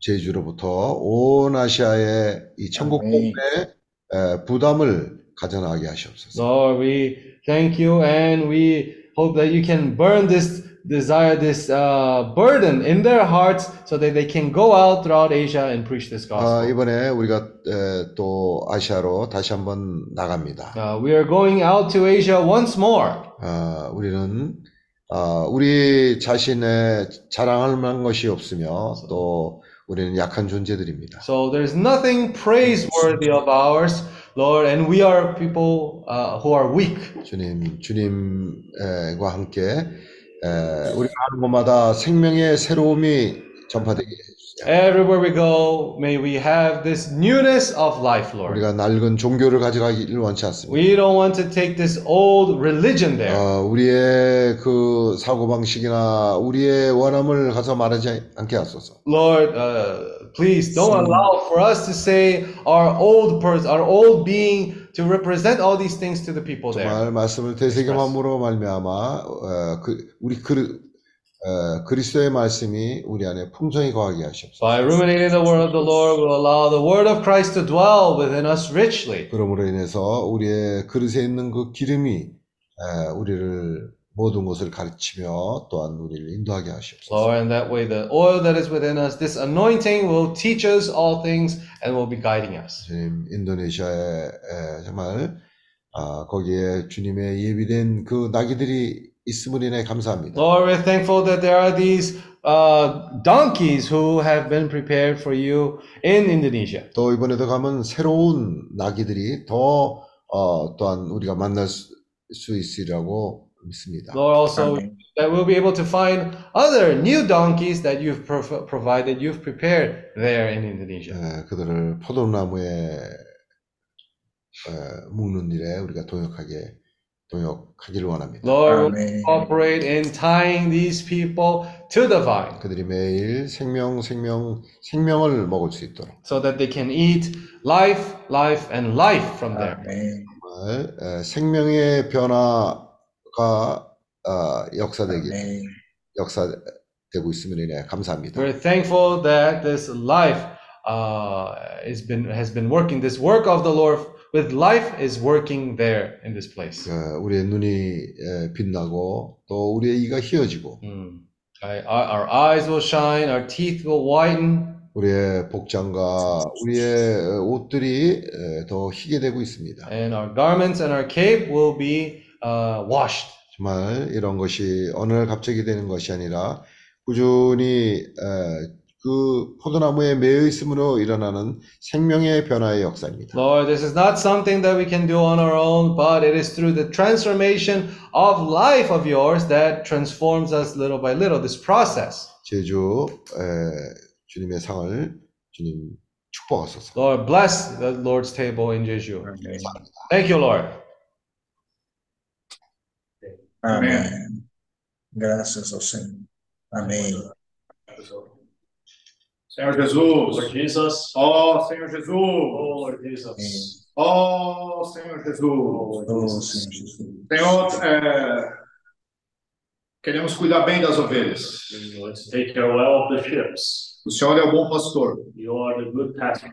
제주로부터 온 아시아의 이 천국 에, 부담을 가져나가게 하시옵소서. Lord, we thank you and we hope that you can burn this desire, this uh, burden in their hearts so that they can go out throughout Asia and preach this 아, gospel. 이번에 우리가 에, 또 아시아로 다시 한번 나갑니다. Uh, we are going out to Asia once more. 아, 우리는 아, 우리 자신의 자랑할 만한 것이 없으며 또 우리는 약한 존재들입니다. So there's nothing praiseworthy of ours, Lord, and we are people uh, who are weak. 주님, 주님과 함께 에, 우리가 하는 곳마다 생명의 새로움이 전파되게. Everywhere we go, may we have this newness of life, Lord. 우리가 낡은 종교를 가져가기를 원치 않습니다. We don't want to take this old religion there. 어, 우리의 그 사고방식이나 우리의 원함을 가서 말하지 않게 하소서. Lord, uh, please don't allow for us to say our old person, our old being, to represent all these things to the people there. 정말 말씀을 되새김함으로 말미암아 어, 그, 우리 그, 어, 그리스도의 말씀이 우리 안에 풍성히 거하게 하시옵소서. By ruminating the word of the Lord, will allow the word of Christ to dwell within us richly. 그러므로 인해서 우리의 그릇에 있는 그 기름이 에, 우리를 모든 것을 가르치며 또한 우리를 인도하게 하시옵소서. Lord, and that way the oil that is within us, this anointing will teach us all things and will be guiding us. 주님, 인도네시아에 에, 정말 아, 거기에 주님의 예비된 그 나귀들이 있음을 인해 감사합니다. Lord, we're thankful that there are these uh, donkeys who have been prepared for you in Indonesia. 또 이번에도 가면 새로운 나귀들이 더 어, 또한 우리가 만날 수, 수 있으리라고 믿습니다. Lord, also that we'll be able to find other new donkeys that you've prov- provided, you've prepared there in Indonesia. 에, 그들을 포도나무에 에, 묶는 일에 우리가 동역하게 동역하기를 원합니다. Lord, 아멘. cooperate in tying these people to the vine 그들이 매일 생명, 생명, 생명을 먹을 수 있도록 so that they can eat life, life, and life from there. 아멘. 정말 에, 생명의 변화가 어, 역사되기 아멘. 역사되고 있음을 인해 감사합니다. We're thankful that this life uh, has been has been working. This work of the Lord with life is working there in this place. 어, 우리의 눈이 에, 빛나고 또 우리의 이가 희어지고 Mm. Our, eyes will shine, our teeth will whiten, 우리의 복장과 우리의 옷들이 에, 더 희게 되고 있습니다. and our garments and our cape will be uh, washed. 정말 이런 것이 어느 날 갑자기 되는 것이 아니라 꾸준히 에, 그 포도나무에 매여 있음으로 일어나는 생명의 변화의 역사입니다. Lord, this is not something that we can do on our own, but it is through the transformation of life of yours that transforms us little by little. This process. 제주 에, 주님의 상을 주님 축복하소서. Lord, bless the Lord's table in Jeju. 아멘. Thank you, Lord. Amém. Graças ao Senhor. Senhor Jesus. Lord Jesus. Ó Senhor Jesus. Oh, Lord Jesus. Ó Senhor Jesus. Oh, Senhor Jesus. Senhor, é, queremos cuidar bem das ovelhas. To take care well of the ships. O Senhor é o bom pastor. You are the good pastor.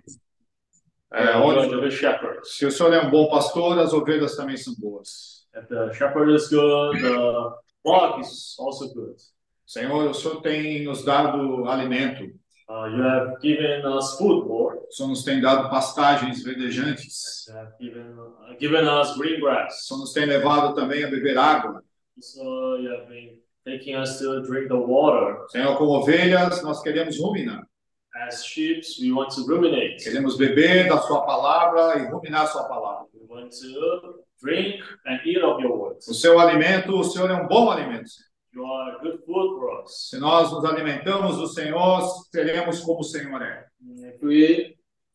É, you are onde, the shepherd. se o Senhor é um bom pastor, as ovelhas também são boas. If the shepherd is good, the flock is also good. Senhor, o Senhor tem nos dado alimento. Uh, you have given us food, Lord. O Senhor nos tem dado pastagens verdejantes. You have given, uh, given us green O grass. Senhor nos tem levado também a beber água. So you have been taking us to drink the water. Senhor, como ovelhas, nós queremos ruminar. As sheep, we want to ruminate. Queremos beber da Sua palavra e ruminar a Sua palavra. We want to drink and eat of your words. O seu alimento, o Senhor é um bom alimento. Se nós nos alimentamos do Senhor, seremos como o Senhor é.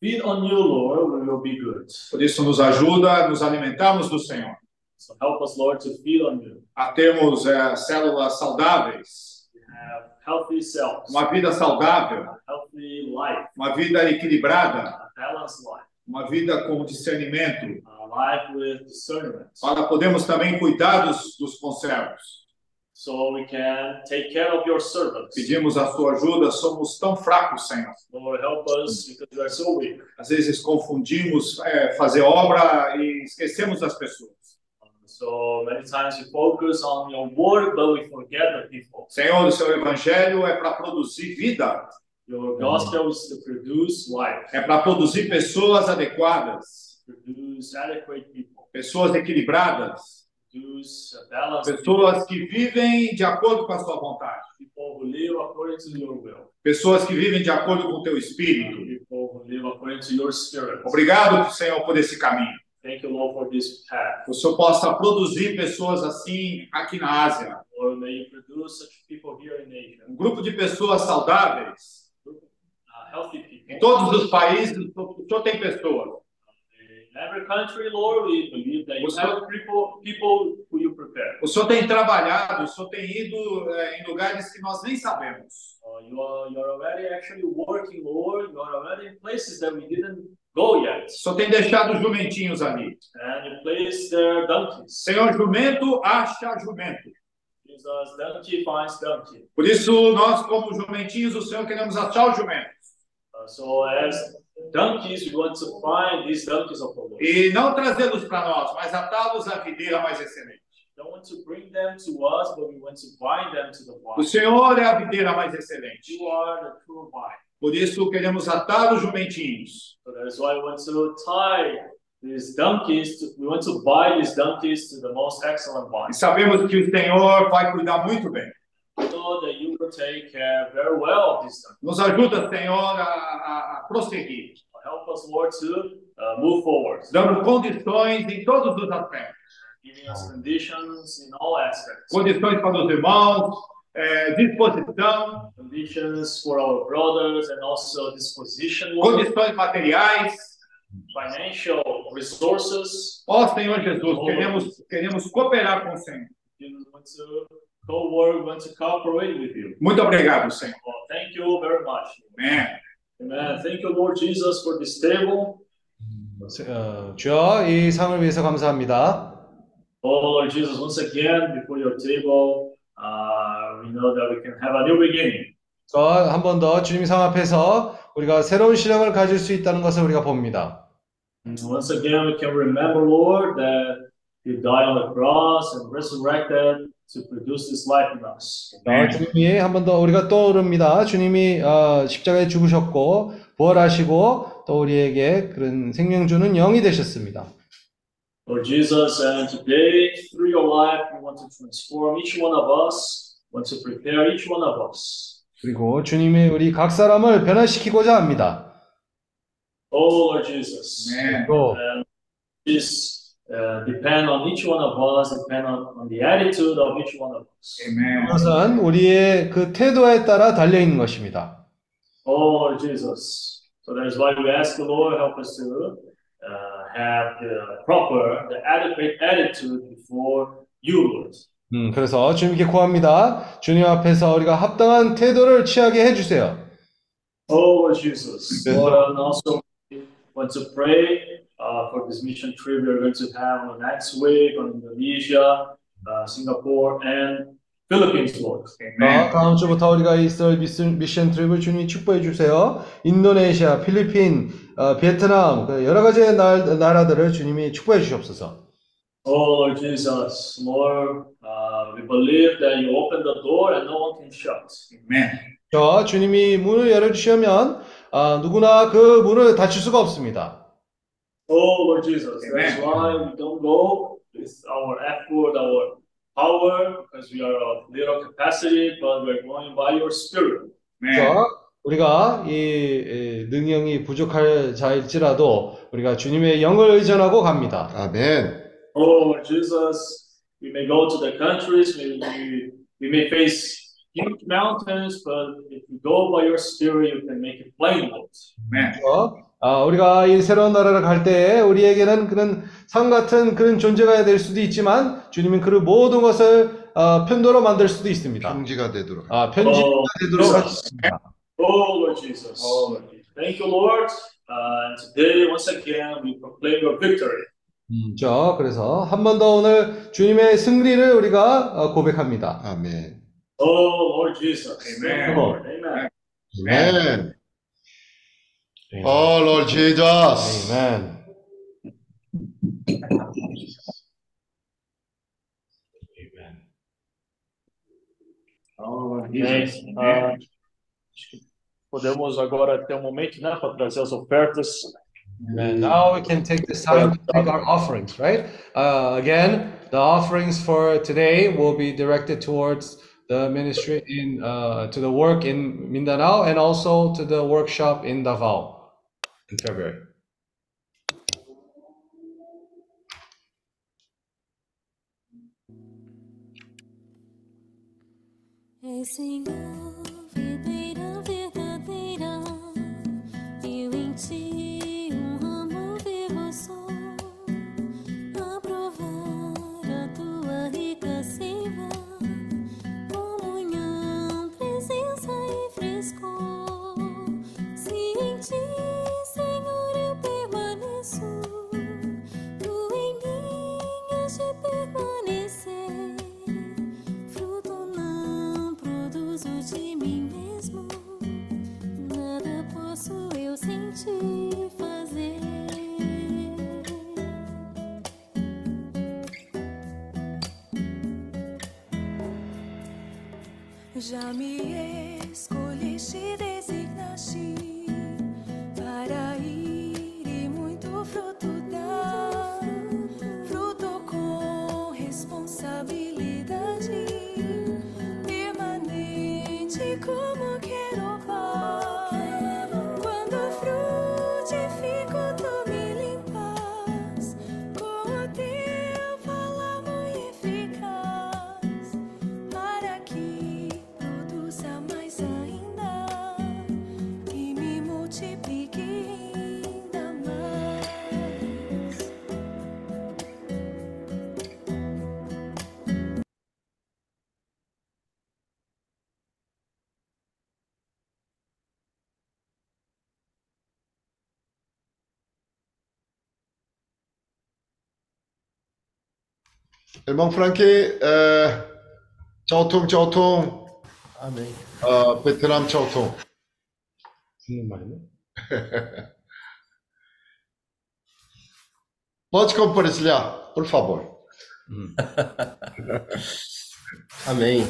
Feed on you, Lord, we will be good. Por isso, nos ajuda nos alimentarmos do Senhor, So help us, Lord, to feed on you. a termos eh, células saudáveis, We have healthy cells, uma vida saudável, a healthy life, uma vida equilibrada, a balanced life, uma vida com discernimento, a life with discernment. para podermos também cuidar dos, dos conservos. So we can take care of your servants. Pedimos a sua ajuda, somos tão fracos, Senhor. Lord, help us because we are so weak. Às vezes confundimos eh, fazer obra e esquecemos das pessoas. So many times we focus on your word, but we forget the people. Senhor, o seu evangelho é para produzir vida, Your gospel is to produce life, é para produzir pessoas adequadas, produce adequate people, pessoas equilibradas, pessoas que vivem de acordo com a sua vontade, pessoas que vivem de acordo com o teu espírito. Obrigado, Senhor, por esse caminho. Thank you, Lord, for this path. Que o Senhor possa produzir pessoas assim aqui na Ásia. Lord, may you produce such people here in Asia, Um grupo de pessoas saudáveis. uh, healthy people. Em todos os países, o Senhor tem pessoas. Every country, Lord, we believe that you have people, people who you prepare. O Senhor tem trabalhado, o Senhor tem ido eh, em lugares que nós nem sabemos. Uh, you are you're already actually working, Lord. You are already in places that we didn't go yet, O Senhor tem deixado os jumentinhos ali. and you place their donkeys. Senhor, jumento acha jumento. Jesus, donkey finds donkey. Por isso, nós, como jumentinhos do Senhor, queremos achar os jumentos. Uh, so as donkeys, we want to find these donkeys of the Lord. E não trazê-los para nós, mas atá-los à videira mais excelente. Don't want to bring them to us, but we want to bind them to the O vine. Senhor é a videira mais excelente. You are the true vine. Por isso, queremos atar os jumentinhos. So that is why we want to tie these donkeys. To, we want to these donkeys to the most excellent E vine. sabemos que o Senhor vai cuidar muito bem. So will take care very well these donkeys. Nos ajuda, Senhor, a, a, a prosseguir, Help us, Lord, to uh, move forward, dando condições em todos os aspectos. giving us conditions in all aspects. Condições para os irmãos, eh, disposição, Conditions for our brothers and also disposition, condições materiais. financial resources. Ó Senhor Jesus, queremos, queremos cooperar com o Senhor. We want to cooperate with you. Muito obrigado, Senhor. Well, thank you very much. Amém. Amen. Thank you, Lord Jesus, for this table. 어, 주여 이 상을 위해서 감사합니다. Oh, Lord Jesus, once again, before your table, uh, we know that we can have a new beginning. 한번 더 주님 상 앞에서 우리가 새로운 신앙을 가질 수 있다는 것을 우리가 봅니다. And once again, we can remember, Lord, that you died on the cross and resurrected to produce this life in us. 어, 주님이 한 번 더 우리가 떠오릅니다. 주님이 어, 십자가에 죽으셨고 부활하시고 또 우리에게 그런 생명 주는 영이 되셨습니다. Lord Jesus, and today, through your life, you want to transform each one of us, want to prepare each one of us. 그리고 주님이 우리 각 사람을 변화시키고자 합니다. Oh, Lord Jesus. Amém. 또 And this uh, depend on each one of us, depend on, on the attitude of each one of us. Amém. 그것은 우리의 그 태도에 따라 달려 있는 것입니다. Oh, Jesus. So that is why we ask the Lord help us to uh, have the proper, the adequate attitude before you, Lord. 음, 그래서 주님께 구합니다. 주님 앞에서 우리가 합당한 태도를 취하게 해주세요. Oh, Jesus. Lord, and also want to pray uh, for this mission trip we're going to have on next week on Indonesia, uh, Singapore, and Philippines, Lord. 자, 다음 주부터 우리가 있을 미션, 미션 트립을 주님이 축복해 주세요. 인도네시아, 필리핀, 어, 베트남, 그 여러 가지의 나, 나라들을 주님이 축복해 주시옵소서. Oh, Lord Jesus, Lord, uh, we believe that you open the door and no one can shut. Amém. 저 주님이 문을 열어 주시면 아, 누구나 그 문을 닫힐 수가 없습니다. Oh, Lord Jesus, that's Amen. why we don't go with our effort, our power, because we are of little capacity, but we're going by your spirit. Amém. 자, 우리가 이, 이 능력이 부족할 자일지라도 우리가 주님의 영을 의존하고 갑니다. 아멘. Oh, Lord Jesus, we may go to the countries, maybe we we may face huge mountains, but if you go by your spirit, you can make it plain. Amém. 아, 우리가 이 새로운 나라를 갈 때 우리에게는 그런 산 같은 그런 존재가 될 수도 있지만 주님은 그 모든 것을 어, 편도로 만들 수도 있습니다. 평지가 되도록. 아, 편지가 어, 되도록 하겠습니다. Oh, Lord Jesus. Thank you, Lord. Uh, today, once again, we proclaim your victory. 죠 그래서 한 번 더 오늘 주님의 승리를 우리가 어, 고백합니다. 아멘. Oh, Lord Jesus. Amen. Thank you, Lord. Amen. Oh, Lord Jesus. Amen. Amen. Podemos agora ter um momento, né, para trazer as ofertas. And now we can take this time to take our offerings, right? Uh, again, the offerings for today will be directed towards the ministry in uh, to the work in Mindanao and also to the workshop in Davao. February. Ei, Senhor, videira ti fazer. Já me escolheste, designaste Irmão Frank, é... tchau, Tom, tchau, Tom. Amém. Uh, Petram, tchau, Tom. Sim, mano. Pode compartilhar, por favor. Amém.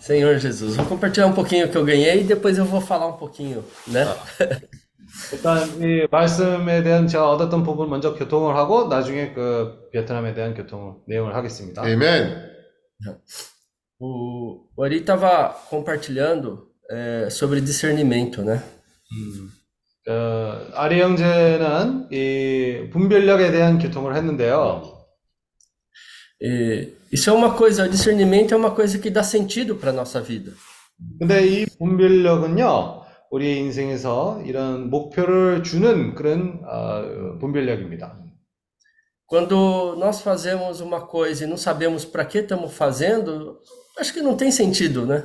Senhor Jesus, vou compartilhar um pouquinho que eu ganhei e depois eu vou falar um pouquinho, né? Ah. 일단 이 말씀에 대한 제가 얻었던 부분 먼저 교통을 하고 나중에 그 베트남에 대한 교통 내용을 하겠습니다. Amen. O, o Ari estava compartilhando é, sobre discernimento, né? 음, 어, 아리 형제는 이 분별력에 대한 교통을 했는데요. E isso é uma coisa, o discernimento é uma coisa que dá sentido para a nossa vida. 근데 이 분별력은요, 우리의 인생에서 이런 목표를 주는 그런 어, 분별력입니다. Quando nós fazemos uma coisa e não sabemos para que estamos fazendo, acho que não tem sentido, né?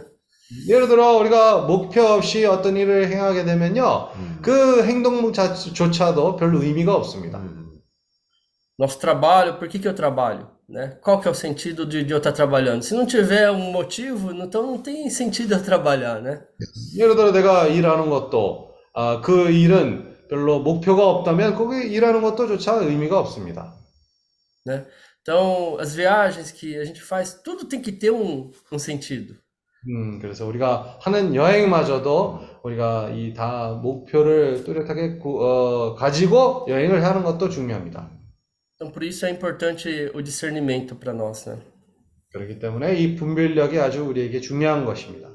예를 들어 우리가 목표 없이 어떤 일을 행하게 되면요, 그 행동조차도 별로 의미가 없습니다. Nosso trabalho, por que que eu trabalho? Né? Qual que é o sentido de, de eu estar trabalhando? Se não tiver um motivo, então não tem sentido eu trabalhar, né? 예를 들어 내가 일하는 것도 아, 그 일은 별로 목표가 없다면 거기 일하는 것도 조차 의미가 없습니다. né? Então, as viagens que a gente faz, tudo tem que ter um, um sentido. 음, 그래서 우리가 하는 여행마저도 우리가 이 다 목표를 뚜렷하게 구- 어, 가지고 여행을 하는 것도 중요합니다. Então, por isso é importante o discernimento para nós, né? 그렇기 때문에 이 분별력이 아주 우리에게 중요한 것입니다.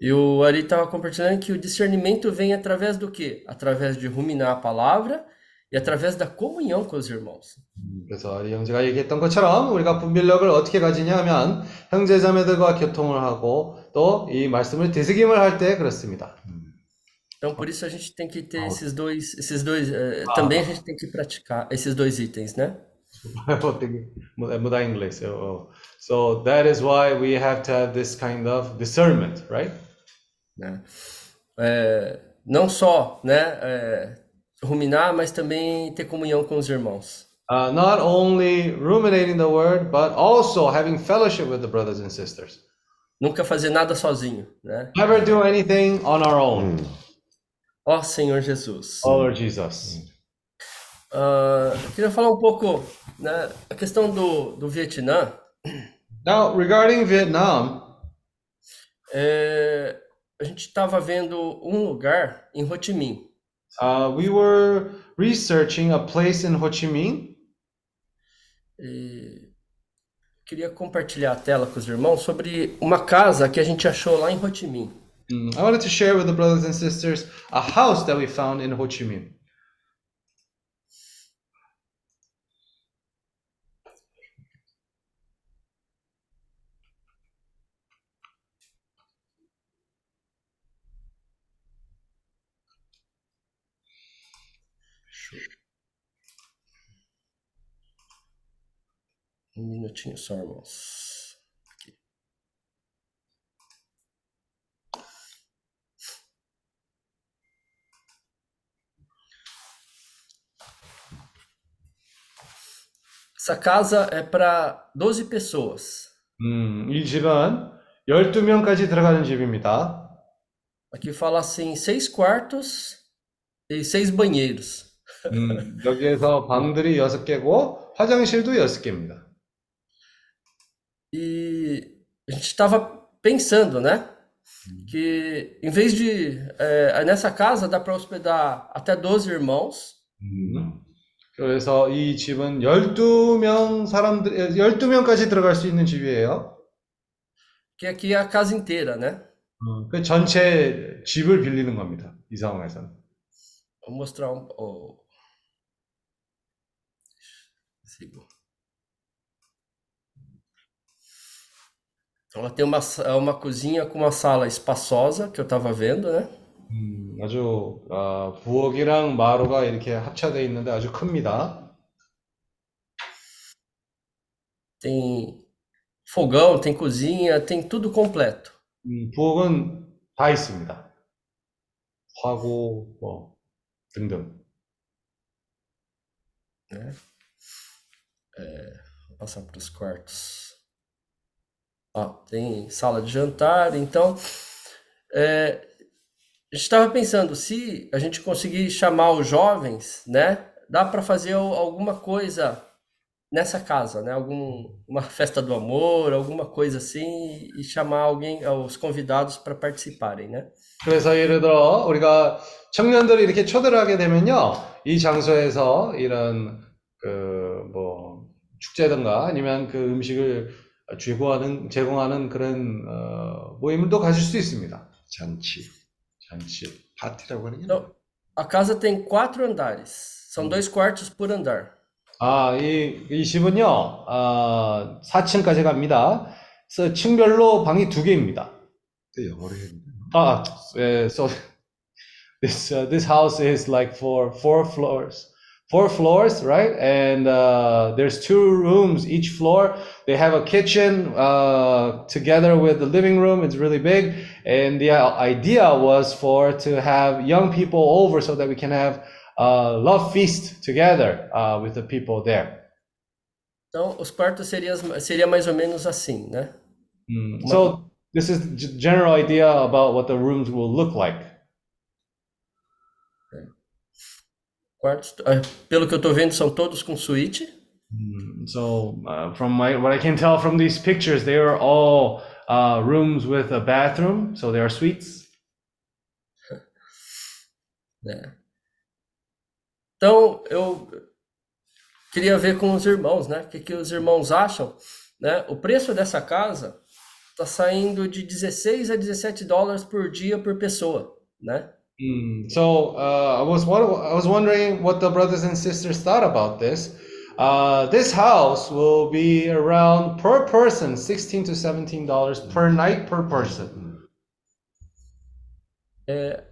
E o Ari estava compartilhando que o discernimento vem através do quê? Através de ruminar a palavra e através da comunhão com os irmãos. 음, 그래서 이 형제가 얘기했던 것처럼 우리가 분별력을 어떻게 가지냐 하면 형제자매들과 교통을 하고 또 이 말씀을 되새김을 할 때 그렇습니다. Então, por isso a gente tem que ter esses dois, esses dois, eh, também a gente tem que praticar esses dois itens, né? vou ter que mudar mudar em inglês. Eu- eu- So that is why we have to have this kind of discernment, right? né? É, não só, né, é, ruminar, mas também ter comunhão com os irmãos. Uh, not only ruminating the word, but also having fellowship with the brothers and sisters. Nunca fazer nada sozinho, né? Never do anything on our own. Ó Senhor Jesus. Oh Lord Jesus. Ah, eu queria falar um pouco, né, a questão do, do Vietnã. Now, regarding Vietnam, é, a gente estava vendo um lugar em Ho Chi Minh. uh, we were researching a place in Ho Chi Minh. E queria compartilhar a tela com os irmãos sobre uma casa que a gente achou lá em Ho Chi Minh. I wanted to share with the brothers and sisters a house that we found in Ho Chi Minh. Minutinho só, irmãos. Essa casa é para 12 pessoas. 음, 이 집은 12명까지 들어가는 집입니다. Aqui fala assim, seis quartos e seis banheiros. 음, 여기에서 방들이 6개고 화장실도 6개입니다. E a gente estava pensando, né? Que em vez de. é, nessa casa dá para hospedar até 12 irmãos. 음. 그래서 이 집은 12명 사람들 12명까지 들어갈 수 있는 집이에요. Que aqui é a casa inteira, né? 그 전체 집을 빌리는 겁니다. 이 상황에서는. Vou mostrar um. oh. Sigo. Ela tem uma, sa- uma cozinha com uma sala espaçosa que eu estava vendo, né? 음, 아주 아, 부엌이랑 마루가 이렇게 합쳐져 있는데 아주 큽니다. Tem fogão, tem cozinha, tem tudo completo. 음, 부엌은 다 있습니다. 화구 뭐 등등. né? É, vou passar para os quartos. Ó, tem sala de jantar, então é, estava pensando se a gente conseguir chamar os jovens, né? Dá para fazer al- alguma coisa nessa casa, né? Algum, uma festa do amor, alguma coisa assim, e chamar alguém, os convidados para participarem, né? 그래서 예를 들어 우리가 청년들을 이렇게 초대를 하게 되면요, 이 장소에서 이런 그 뭐 축제든가 아니면 그 음식을 제공하는 제공하는 그런 어, 모임을 또 가질 수 있습니다. 잔치, 잔치. 파티라고 하는 게 Então, a casa tem quatro andares, são dois quartos por andar. 아, 이, 이 집은요, 아, 4층까지 갑니다. 그래서 층별로 방이 두 개입니다. 또 영어로 되나? 아, 예, so this uh, this house is like for four floors, four floors, right? And uh, there's two rooms each floor. They have a kitchen uh, together with the living room. It's really big, and the uh, idea was for to have young people over so that we can have a love feast together uh, with the people there. Então, os quartos seria, seria mais ou menos assim, né? Mm, So this is the general idea about what the rooms will look like. Quartos, ah, pelo que eu tô vendo, são todos com suíte. Mm, So, uh, from my what I can tell from these pictures, they are all uh, rooms with a bathroom, so they are suites. né? Então, eu queria ver com os irmãos, né? O que, que os irmãos acham, né? O preço dessa casa tá saindo de 16 a 17 dólares por dia por pessoa, né? Mm, so uh, I was I was wondering what the brothers and sisters thought about this. Uh, this house will be around per person, sixteen to seventeen dollars per night per person. É,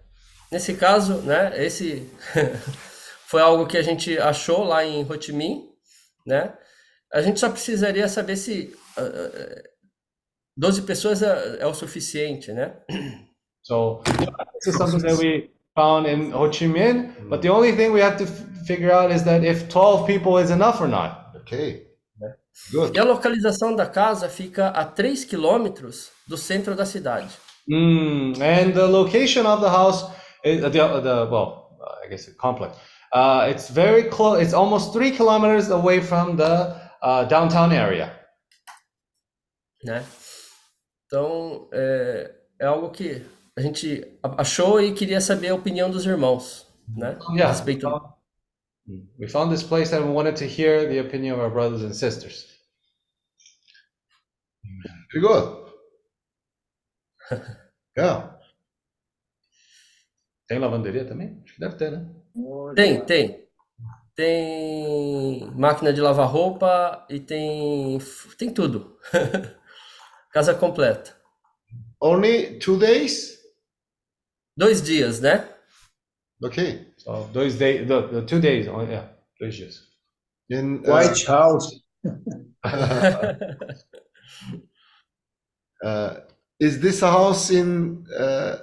nesse caso, né, esse foi algo que a gente achou lá em Ho Chi Minh, né? A gente só precisaria saber se ah, ah, 12 pessoas é, é o suficiente, né? So this is something that we found in Ho Chi Minh, but the only thing we have to f- figure out is that if twelve people is enough or not. Okay. Good. E a localização da casa fica a 3 quilômetros do centro da cidade. Mm, and the location of the house, is, the, the well, uh, I guess a complex. Uh, it's very close. It's almost three kilometers away from the uh, downtown area. né? Então, é, é algo que a gente achou e queria saber a opinião dos irmãos, né? Yeah. respeito. Mm. We found this place and we wanted to hear the opinion of our brothers and sisters. Very good. Yeah. Tem lavanderia também? Acho que deve ter, né? Tem, tem. Tem máquina de lavar roupa e tem tem tudo. Casa completa. Only two days? Dois dias, né? Okay. So those days, the, the two days, oh, yeah, dois dias. In, uh, White House. uh, is this a house in uh,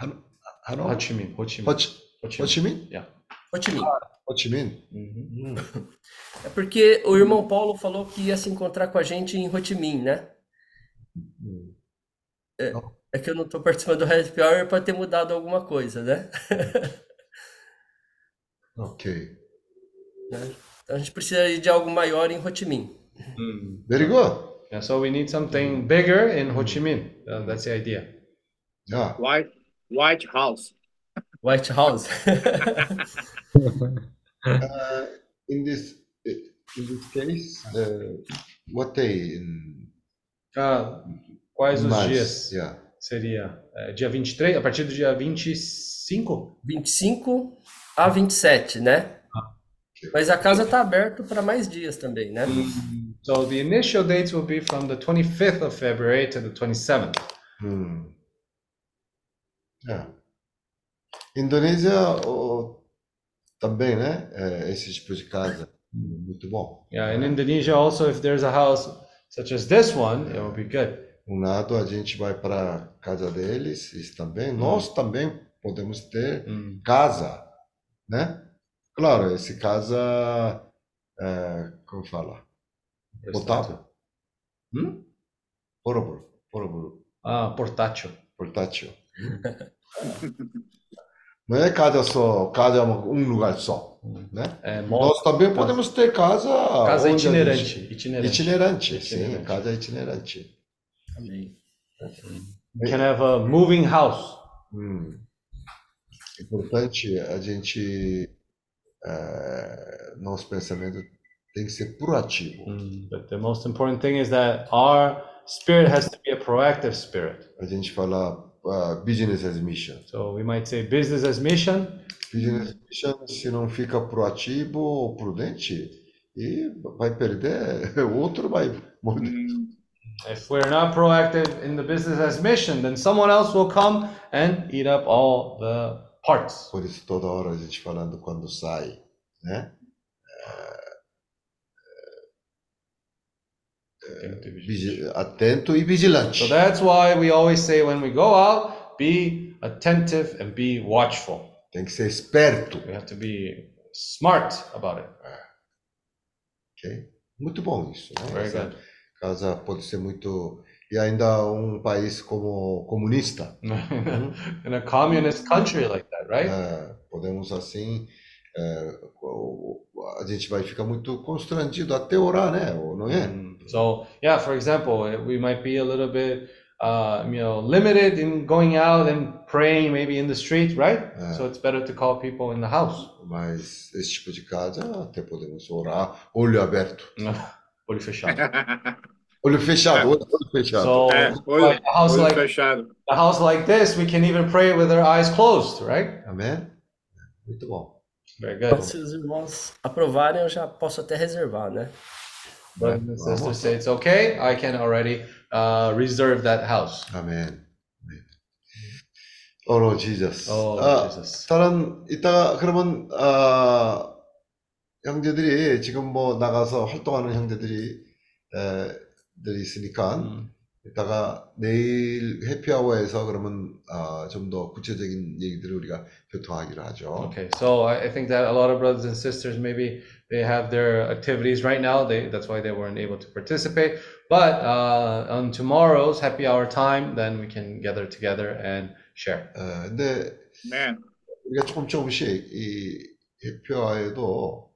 Han- Hanoi? Ho Chi Minh, Ho Chi Minh. Ho Chi, Ho Chi Ho Chi Minh? Yeah. Ho Chi Minh. Ho Chi Minh. Mhm. É porque o irmão Paulo falou que ia se encontrar com a gente em Ho Chi Minh, né? É, é que eu não tô participando do Happy Hour para ter mudado alguma coisa, né? Okay. Né? Então a gente precisaria de algo maior em Ho Chi Minh. Mm. Very good. Yeah, so we need something bigger in Ho Chi Minh. Uh, that's the idea. Yeah. White, White House. White House. Uh, in this in this case, uh, what day in Ah, quais os Mas, dias? yeah. Seria eh, dia 23, a partir do dia 25? 25 a 27, né? Mas a casa tá aberta para mais dias também, né? So the initial dates will be from the 25th of February to the 27th. Hmm. Yeah. Indonésia oh, também, né? É, esse tipo de casa. Muito bom. Yeah, in Indonesia also, if there's a house such as this one, it will be good. Um lado a gente vai para casa deles, eles também. Nós também podemos ter Mm. casa, né? Claro, esse casa, é, como fala? Potável. Hum? Poroboro, poroboro, Ah, portátil. portátil. Não é casa só, casa é um lugar só, né? É, Nós também podemos ter casa casa itinerante. gente- Itinerante. Itinerante, sim, Itinerante. casa itinerante. Amém. We can have a moving house. Hum. Importante a gente, é, nosso pensamento tem que ser proativo. Mm, But the most important thing is that our spirit has to be a proactive spirit. A gente fala ah, business as mission. So we might say business as mission. Business as mission, se não fica proativo ou prudente, e vai perder, o outro vai morder. If we're not proactive in the business as mission, then someone else will come and eat up all the parts. Por isso toda hora a gente falando quando sai, né? Atento e vigilante. So that's why we always say when we go out, be attentive and be watchful. Tem que ser esperto. We have to be smart about it. Ah. ok? Muito bom isso, né? Very Essa good. Casa pode ser muito e ainda um país como comunista, In a communist country like that, right? né? Podemos assim, é, a gente vai ficar muito constrangido até orar, né? Ou Não é? Mm. So yeah, for example, eh, we might be a little bit, uh, you know, limited in going out and praying maybe in the street, right? Yeah. So it's better to call people in the house. Mas esse tipo de casa até podemos orar olho aberto. Olho fechado. olho fechado, É. olho fechado. So É, olho, like a house olho like fechado. a house like this, we can even pray with our eyes closed, right? 아멘. Muito bom. Very good. Se os irmãos aprovarem, eu já posso até reservar, né? Brothers and sisters say it's okay. I can already uh, reserve that house. 아멘. 아멘. Oh, Lord Jesus. Oh, 아, Jesus. 다른 이따가 그러면 아, 형제들이 지금 뭐 나가서 활동하는 형제들이 에, 들이 있으니까 음. 이따가 내일 해피아워에서 그러면 아, 좀더 구체적인 얘기들을 우리가 교통하기로 하죠. Okay, so I, think that a lot of brothers and sisters maybe they have their activities right now. They that's why they weren't able to participate. But uh, on tomorrow's happy hour time, then we can gather together and share. 에, 근데 Amen. 우리가 조금 조금씩 이 해피아워에도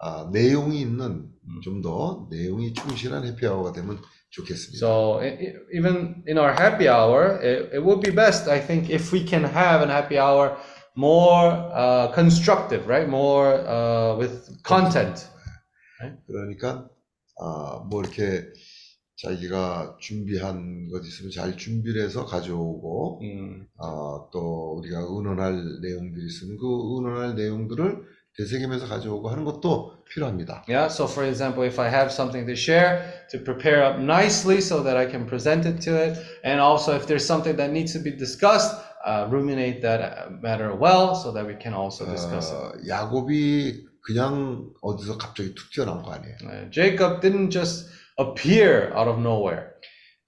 아, 내용이 있는 좀 더 내용이 충실한 해피아워가 되면 좋겠습니다. So e- e- even in our happy hour, it, it would be best, I think, if we can have an happy hour more uh, constructive, right? More uh, with content. 그러니까 아, 뭐 이렇게 자기가 준비한 것 있으면 잘 준비를 해서 가져오고 음, 아, 또 우리가 의논할 내용들이 있으면 그 의논할 내용들을 되새기면서 가져오고 하는 것도 필요합니다. Yeah, so for example, if I have something to share, to prepare up nicely so that I can present it to it, and also if there's something that needs to be discussed, uh, ruminate that uh, matter well so that we can also discuss it. 어, 야곱이 그냥 어디서 갑자기 툭 튀어나온 거 아니에요. Uh, Jacob didn't just appear out of nowhere.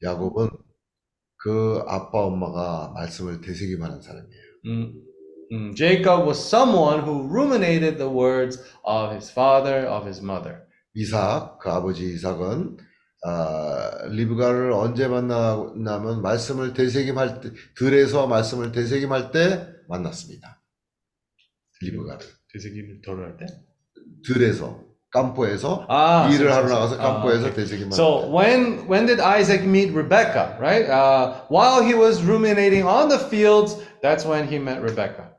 야곱은 그 아빠 엄마가 말씀을 되새기만 한 사람이에요. Mm, mm. Jacob was someone who ruminated the words of his father, of his mother. 이삭, 그 아버지 이삭은 아, 리브가를 언제 만나냐면 말씀을 되새김할 때, 들에서 말씀을 되새김할 때 만났습니다. 리브가를 되새김을 덜할 때? 들에서 깜포에서 아, 일을 so- 하러 so- 나가서 so- 깜포에서 ah, okay. 되새김할 So 때. when when did Isaac meet Rebecca? Right, uh, while he was ruminating on the fields, that's when he met Rebecca.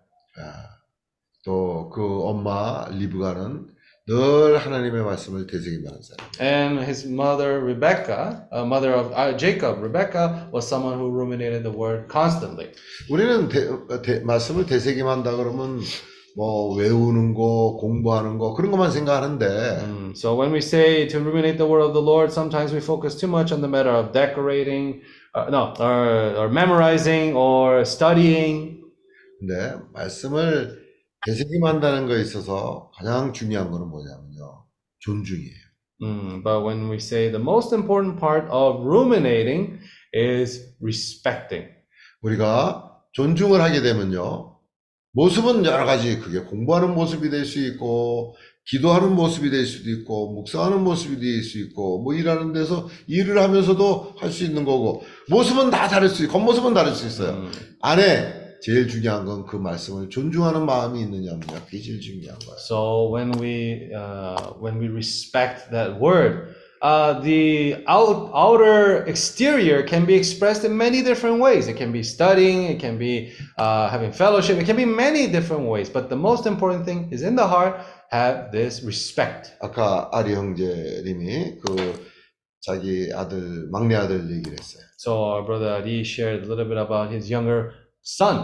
또 그 엄마 리브가는 늘 하나님의 말씀을 되새김하는 사람. And his mother Rebecca, uh, mother of uh, Jacob, Rebecca was someone who ruminated the word constantly. 우리는 대- 대- 말씀을 되새김한다 그러면 뭐 외우는 거, 공부하는 거 그런 것만 생각하는데 Mm, So when we say to ruminate the word of the Lord, sometimes we focus too much on the matter of decorating, uh, no, or, or memorizing or studying. 근데 말씀을 되새김한다는 거에 있어서 가장 중요한 거는 뭐냐면요. 존중이에요. Mm, but when we say the most important part of ruminating is respecting. 우리가 존중을 하게 되면요. 모습은 여러 가지 그게 공부하는 모습이 될 수 있고 기도하는 모습이 될 수도 있고 묵상하는 모습이 될 수 있고 뭐 일하는 데서 일을 하면서도 할 수 있는 거고 모습은 다 다를 수 있고 겉모습은 다를 수 있어요. Mm. 안에 제일 중요한 건 그 말씀을 존중하는 마음이 있느냐 없느냐 그게 제일 중요한 거예요. So when we uh, when we respect that word, uh, the out, outer exterior can be expressed in many different ways. It can be studying, it can be uh, having fellowship, it can be many different ways. But the most important thing is in the heart. Have this respect. 아까 아리 형제님이 그 자기 아들 막내 아들 얘기를 했어요. So our brother Ari shared a little bit about his younger son.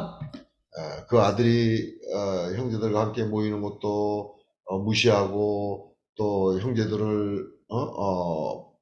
어, 그 아들이 어, 형제들과 함께 모이는 것도 어, 무시하고 또 형제들을 어, 어,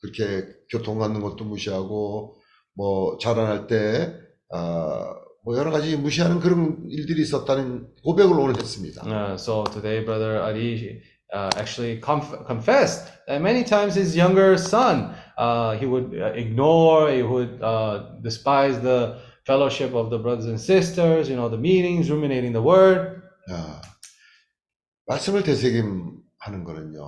그렇게 교통 갖는 것도 무시하고 뭐 자라날 때 어, 뭐 여러 가지 무시하는 그런 일들이 있었다는 고백을 오늘 했습니다. Uh, so today, brother Ari uh, actually conf- confessed that many times his younger son uh, he would uh, ignore, he would uh, despise the fellowship of the brothers and sisters, you know, the meetings, ruminating the word. 아, 말씀을 되새김하는 거는요.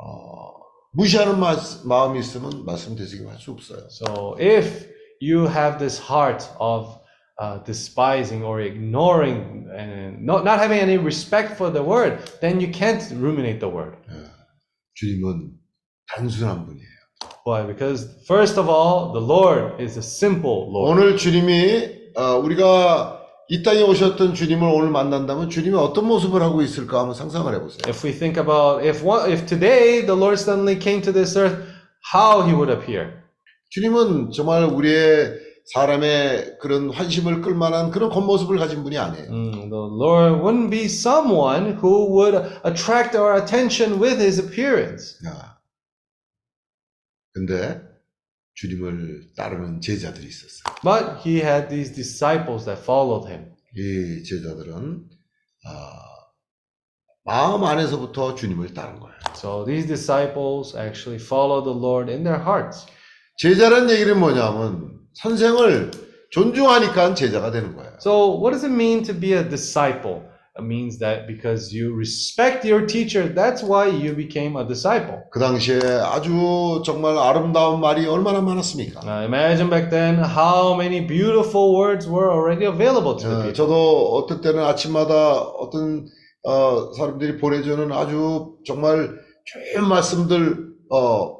어, 무시하는 마, 마음이 있으면 말씀 되새김할 수 없어요. So if you have this heart of uh, despising or ignoring and not, not having any respect for the word, then you can't ruminate the word. 주님은 단순한 분이에요. Why? Because first of all, the Lord is a simple Lord. 오늘 주님이 어, 우리가 이 땅에 오셨던 주님을 오늘 만난다면 주님이 어떤 모습을 하고 있을까 한번 상상을 해보세요. If we think about if one, if today the Lord suddenly came to this earth, how he would appear. 주님은 정말 우리의 사람의 그런 환심을 끌만한 그런 겉모습을 가진 분이 아니에요. Mm, the Lord wouldn't be someone who would attract our attention with his appearance. 야. 근데 주님을 따르는 제자들이 있었어요. But he had these disciples that followed him. 이 제자들은 아, 마음 안에서부터 주님을 따른 거예요. So these disciples actually followed the Lord in their hearts. 제자란 얘기는 뭐냐면 선생을 존중하니까 제자가 되는 거예요. So what does it mean to be a disciple? It means that because you respect your teacher, that's why you became a disciple. 그 당시에 아주 정말 아름다운 말이 얼마나 많았습니까? Now imagine back then how many beautiful words were already available to the 어, people. 저도 어떨 때는 아침마다 어떤 어, 사람들이 보내주는 아주 정말 좋은 말씀들 어,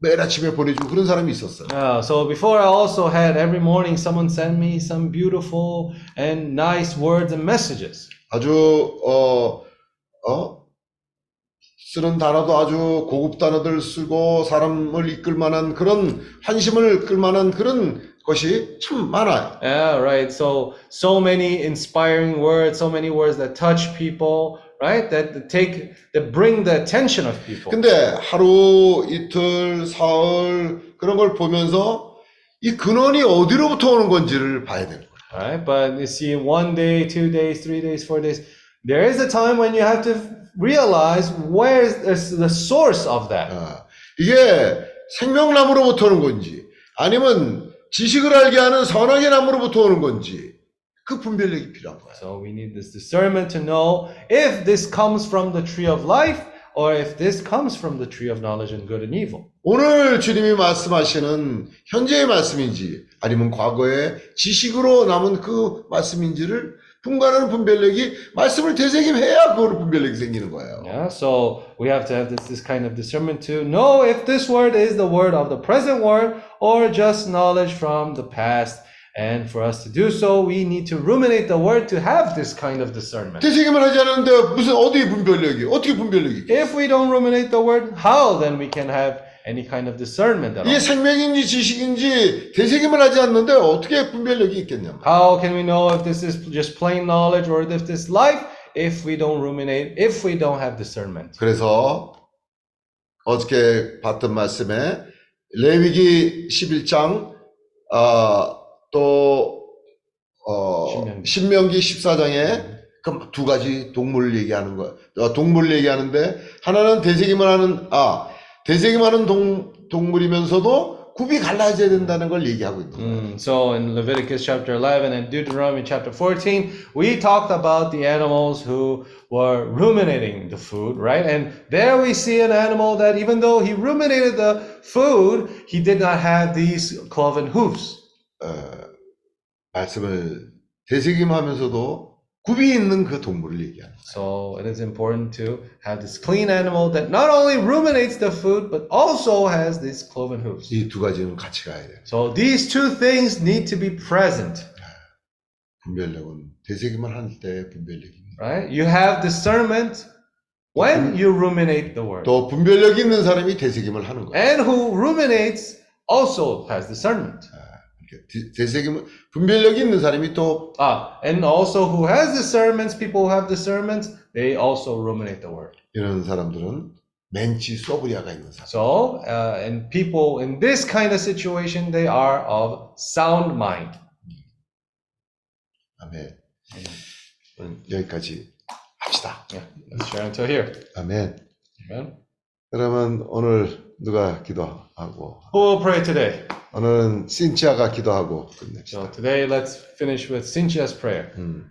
매일 아침에 보내주고 그런 사람이 있었어요. Yeah, so before I also had every morning someone send me some beautiful and nice words and messages. 아주 어, 어, 쓰는 단어도 아주 고급 단어들 쓰고 사람을 이끌 만한 그런 한심을 끌 만한 그런 것이 참 많아요. Yeah, right. So so many inspiring words, so many words that touch people, right? That take that bring the attention of people. 근데 하루 이틀 사흘 그런 걸 보면서 이 근원이 어디로부터 오는 건지를 봐야 되는 거예요. Right? But you see, one day, two days, three days, four days, there is a time when you have to realize where is the source of that. 아, 이게 생명나무로부터 오는 건지 아니면 지식을 알게 하는 선악의 나무로부터 오는 건지 그 분별력이 필요한 거예요. So we need this discernment to know if this comes from the tree of life or if this comes from the tree of knowledge and good and evil. 오늘 주님이 말씀하시는 현재의 말씀인지 아니면 과거의 지식으로 남은 그 말씀인지를 분간하는 분별력이 말씀을 되새김해야 그걸 분별력이 생기는 거예요. Yeah, so we have to have this, this kind of discernment to know if this word is the word of the present word or just knowledge from the past. And for us to do so, we need to ruminate the word to have this kind of discernment. 되새김을 하지 않는데 무슨 어디 분별력이 어떻게 분별력이 If we don't ruminate the word, how then we can have any kind of discernment at all? 이게 생명인지 지식인지 되새김을 하지 않는데 어떻게 분별력이 있겠냐 How can we know if this is just plain knowledge or if this is life if we don't ruminate, if we don't have discernment? 그래서 어저께 봤던 말씀에 레위기 11장 어, 또 어, 신명기. 신명기 14장에 그 두 가지 동물을 얘기하는 거, 어, 동물을 얘기하는데 하나는 되새김을 하는 아 되새김 하는 동 동물이면서도 굽이 갈라져야 된다는 걸 얘기하고 있는 거예요. Mm, so in Leviticus chapter 11 and Deuteronomy chapter 14, we talked about the animals who were ruminating the food, right? And there we see an animal that even though he ruminated the food, he did not have these cloven hoofs. 어, 말씀을 되새김하면서도 굽이 있는 그 동물을 얘기하는 거예요. So it is important to have this clean animal that not only ruminates the food, but also has these cloven hoofs. 이 두 가지는 같이 가야 돼요. So these two things need to be present, 분별력은 되새김을 할때 분별력입니다. right? You have discernment when you ruminate the word. 또 분별력이 있는 사람이 되새김을 하는 거예요. And who ruminates also has discernment. 이렇게 되- 되새김은 분별력이 있는 사람이 또 Ah, and also who has discernments, people who have discernments, they also ruminate the word. 이런 사람들은 멘치 소브리아가 있는 사람. So, uh, and people in this kind of situation, they are of sound mind. 아멘. 여기까지 합시다. Yeah, let's share until here. 아멘. Amen. 그러면 오늘 누가 기도 하고 Who will pray today? 오늘은 신치아가 기도하고 끝냅시다. So today, let's finish with Cynthia's prayer. 음.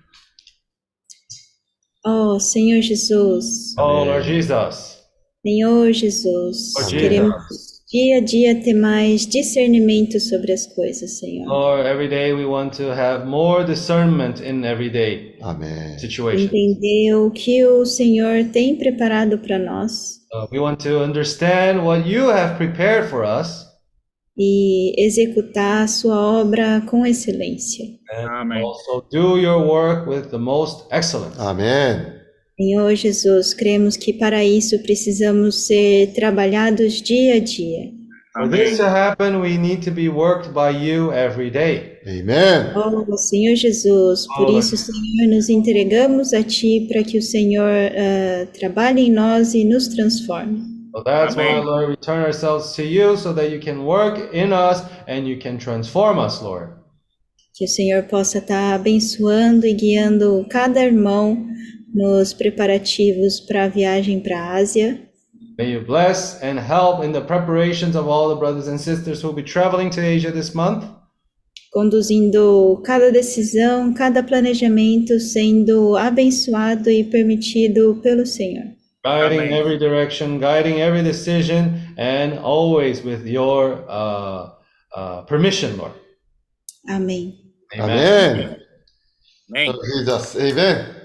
Oh, Senhor Jesus, Oh, Lord Jesus. Senhor Jesus, Oh, Jesus. queremos dia a dia ter mais discernimento sobre as coisas, Senhor. Or every day we want to have more discernment in everyday situation. Entender o que o Senhor tem preparado para nós. So we want to understand what you have prepared for us. E executar a sua obra com excelência. And Amém. Also do your work with the most excellence. Amém. Senhor Jesus, cremos que para isso precisamos ser trabalhados dia a dia. For this to happen, we need to be worked by you every day. Amen. Oh, Senhor Jesus, por Oh, isso, Senhor, nos entregamos a Ti para que o Senhor ah, trabalhe em nós e nos transforme. So that's why, Amen. Lord, we turn ourselves to you so that you can work in us and you can transform us, Lord. Que o Senhor possa estar abençoando e guiando cada irmão nos preparativos para a viagem para a Ásia. May you bless and help in the preparations of all the brothers and sisters who will be traveling to Asia this month. conduzindo cada decisão, cada planejamento sendo abençoado e permitido pelo Senhor. guiding Amen. every direction, guiding every decision, and always with your uh, uh, permission, Lord. Amém. Amen. Amém. Jesus. Amen.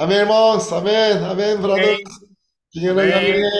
Amen, irmãos. Amém. Amém, brothers. Amém. Amém.